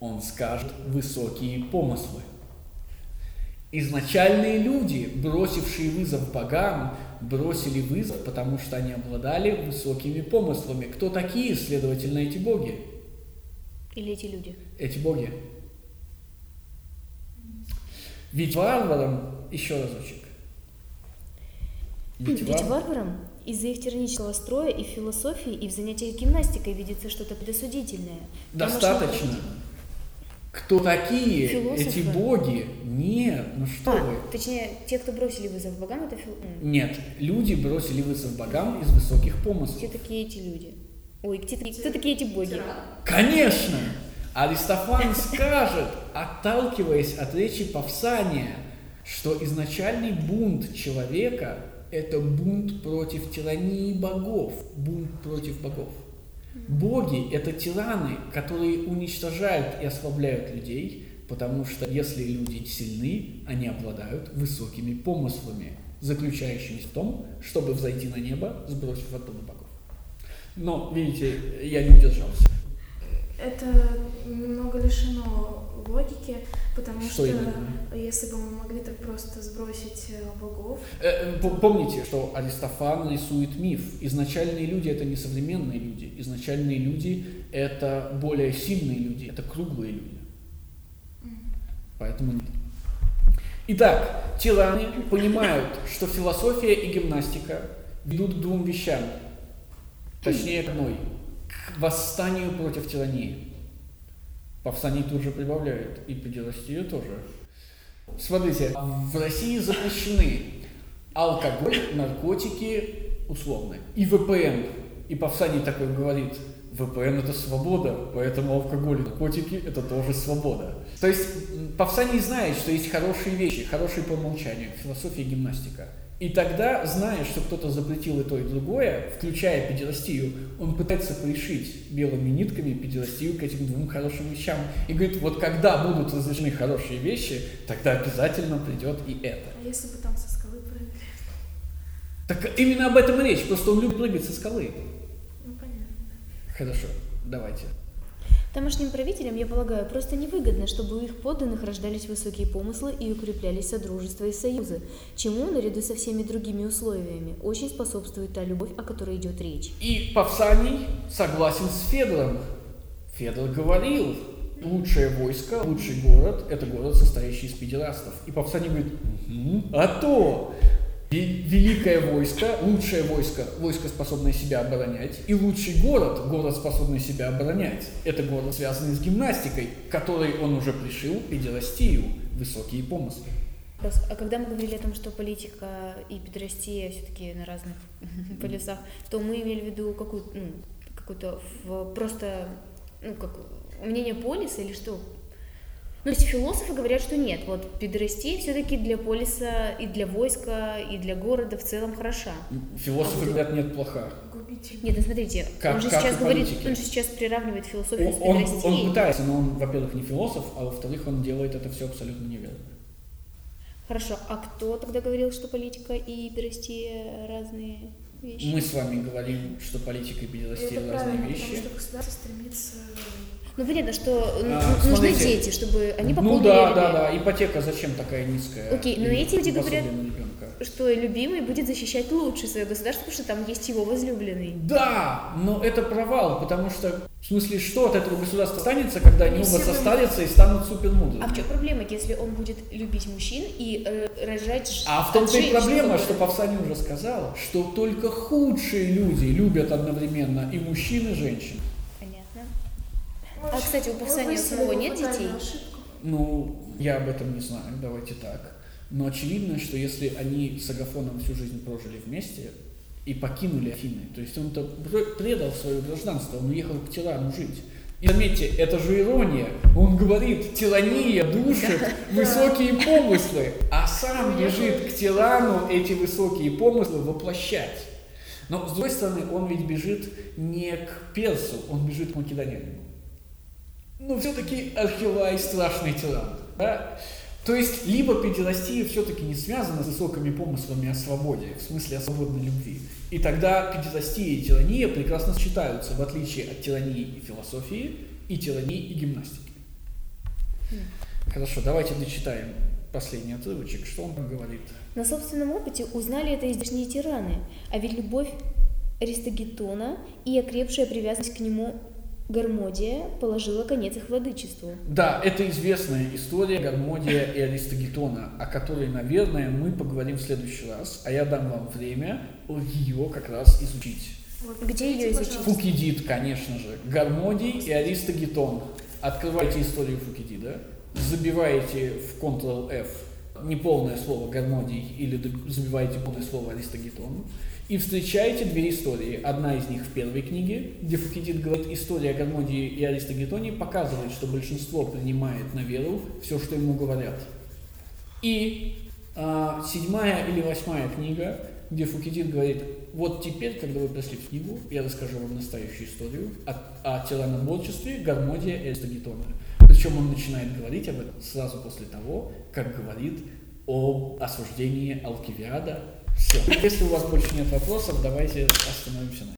он скажет высокие помыслы. Изначальные люди, бросившие вызов богам, бросили вызов, потому что они обладали высокими помыслами. Кто такие, следовательно, эти боги? Или эти люди? Эти боги. Ведь варварам, еще разочек, Ведь, варварам из-за их тиранического строя и философии, и в занятиях гимнастикой видится что-то предосудительное. Что- достаточно. Кто такие Философы? эти боги? Нет, ну что А, вы. точнее, те, кто бросили вызов богам, это фил... Нет, люди бросили вызов богам из высоких помыслов. Кто такие эти люди? Ой, кто, такие- кто такие эти боги? Конечно! Аристофан скажет, отталкиваясь от речи Павсания, что изначальный бунт человека – это бунт против тирании богов, бунт против богов. Боги – это тираны, которые уничтожают и ослабляют людей, потому что если люди сильны, они обладают высокими помыслами, заключающимися в том, чтобы взойти на небо, сбросив оттуда богов. Но, видите, я не удержался. Это немного лишено логики, потому Что что, именно? если бы мы могли так просто сбросить э, богов, Э, п- Помните, что Аристофан рисует миф. Изначальные люди это не современные люди. Изначальные люди это более сильные люди, это круглые люди. Поэтому нет. Итак, тираны понимают, что философия и гимнастика ведут к двум вещам. Точнее, к одной. К восстанию против тирании. Павсаний тут же прибавляет. И педерастию тоже. Смотрите, в России запрещены алкоголь, наркотики, условно, и ВПН. И Павсаний такой говорит, ВПН это свобода, поэтому алкоголь и наркотики это тоже свобода. То есть м, Павсаний знает, что есть хорошие вещи, хорошие по умолчанию, философия гимнастика. И тогда, зная, что кто-то запретил и то, и другое, включая педерастию, он пытается пришить белыми нитками педерастию к этим двум хорошим вещам. И говорит, вот когда будут разрешены хорошие вещи, тогда обязательно придет и это. а если бы там со скалы прыгали? Так именно об этом и речь, просто он любит прыгать со скалы. Ну, понятно. Хорошо, давайте. Тамошним правителям, я полагаю, просто невыгодно, чтобы у их подданных рождались высокие помыслы и укреплялись содружества и союзы, чему, наряду со всеми другими условиями, очень способствует та любовь, о которой идет речь. И Павсаний согласен с Федором. Федор говорил, лучшее войско, лучший город – это город, состоящий из педерастов. И Павсаний говорит, «Мгм, а то! Ве- Великое войско, лучшее войско, войско, способное себя оборонять, и лучший город, город, способный себя оборонять. Это город, связанный с гимнастикой, который он уже пришил педерастию, высокие помыслы. А когда мы говорили о том, что политика и педрастия все-таки на разных полюсах, то мы имели в виду какую, ну, какую-то просто ну, как, мнение полиса или что? Ну, то есть философы говорят, что нет, вот педрастия все-таки для полиса и для войска, и для города в целом хороша. Философы А вот- говорят, нет, плоха. Губитель. Нет, ну смотрите, Как- он же как сейчас говорит, политики. он же сейчас приравнивает философию с Он, он, он пытается, но он, во-первых, не философ, а во-вторых, он делает это все абсолютно неверно. Хорошо, а кто тогда говорил, что политика и педрастия разные вещи? Мы с вами говорим, что политика и педерастия разные правильно, вещи. потому что государство стремится... Ну понятно, что А, нужны смотрите. дети, чтобы они ну пополнили да, ряды. да, да. Ипотека зачем такая низкая? Окей, но эти люди говорят- что любимый будет защищать лучше свое государство, потому что там есть его возлюбленный. Да, но это провал, потому что в смысле, что от этого государства останется, когда они Не оба состарятся и станут супермудрыми? А в чем проблема, если он будет любить мужчин и э, рожать А в том-то и проблема, что Павсаний уже сказал, что только худшие люди любят одновременно и мужчин, и женщин. А, кстати, у Павсания выяснили самого нет детей? Ну, я об этом не знаю, давайте так. Но очевидно, что если они с Агафоном всю жизнь прожили вместе и покинули Афины, то есть он-то предал свое гражданство, он уехал к тирану жить. И заметьте, это же ирония. Он говорит, тирания душит высокие помыслы, а сам бежит к тирану эти высокие помыслы воплощать. Но, с другой стороны, он ведь бежит не к персу, он бежит к македонянину. Ну, все-таки Архилай страшный тиран. Да? То есть, либо педерастия все-таки не связана с высокими помыслами о свободе, в смысле о свободной любви. И тогда педерастия и тирания прекрасно сочетаются, в отличие от тирании и философии, и тирании и гимнастики. Хорошо, давайте дочитаем последний отрывочек. Что он говорит? На собственном опыте узнали это излишние тираны, а ведь любовь Аристогетона и окрепшая привязанность к нему Гармодия положила конец их владычеству. Да, это известная история Гармодия и Аристогетона, о которой, наверное, мы поговорим в следующий раз, а я дам вам время ее как раз изучить. Вот, Где ее изучить? Фукидид, конечно же, Гармодий и Аристогетон. Открывайте историю Фукидида, забиваете в Ctrl-F неполное слово Гармодий или забиваете полное слово Аристогетон и встречаете две истории. Одна из них в первой книге, где Фукидид говорит, история о Гармодии и Аристогетоне показывает, что большинство принимает на веру все, что ему говорят. И а, седьмая или восьмая книга, где Фукидид говорит, вот теперь, когда вы пришли в книгу, я расскажу вам настоящую историю о, о тираноборчестве, Гармодия и Аристогетона. Причем он начинает говорить об этом сразу после того, как говорит об осуждении Алкивиада. Все. Если у вас больше нет вопросов, давайте остановимся на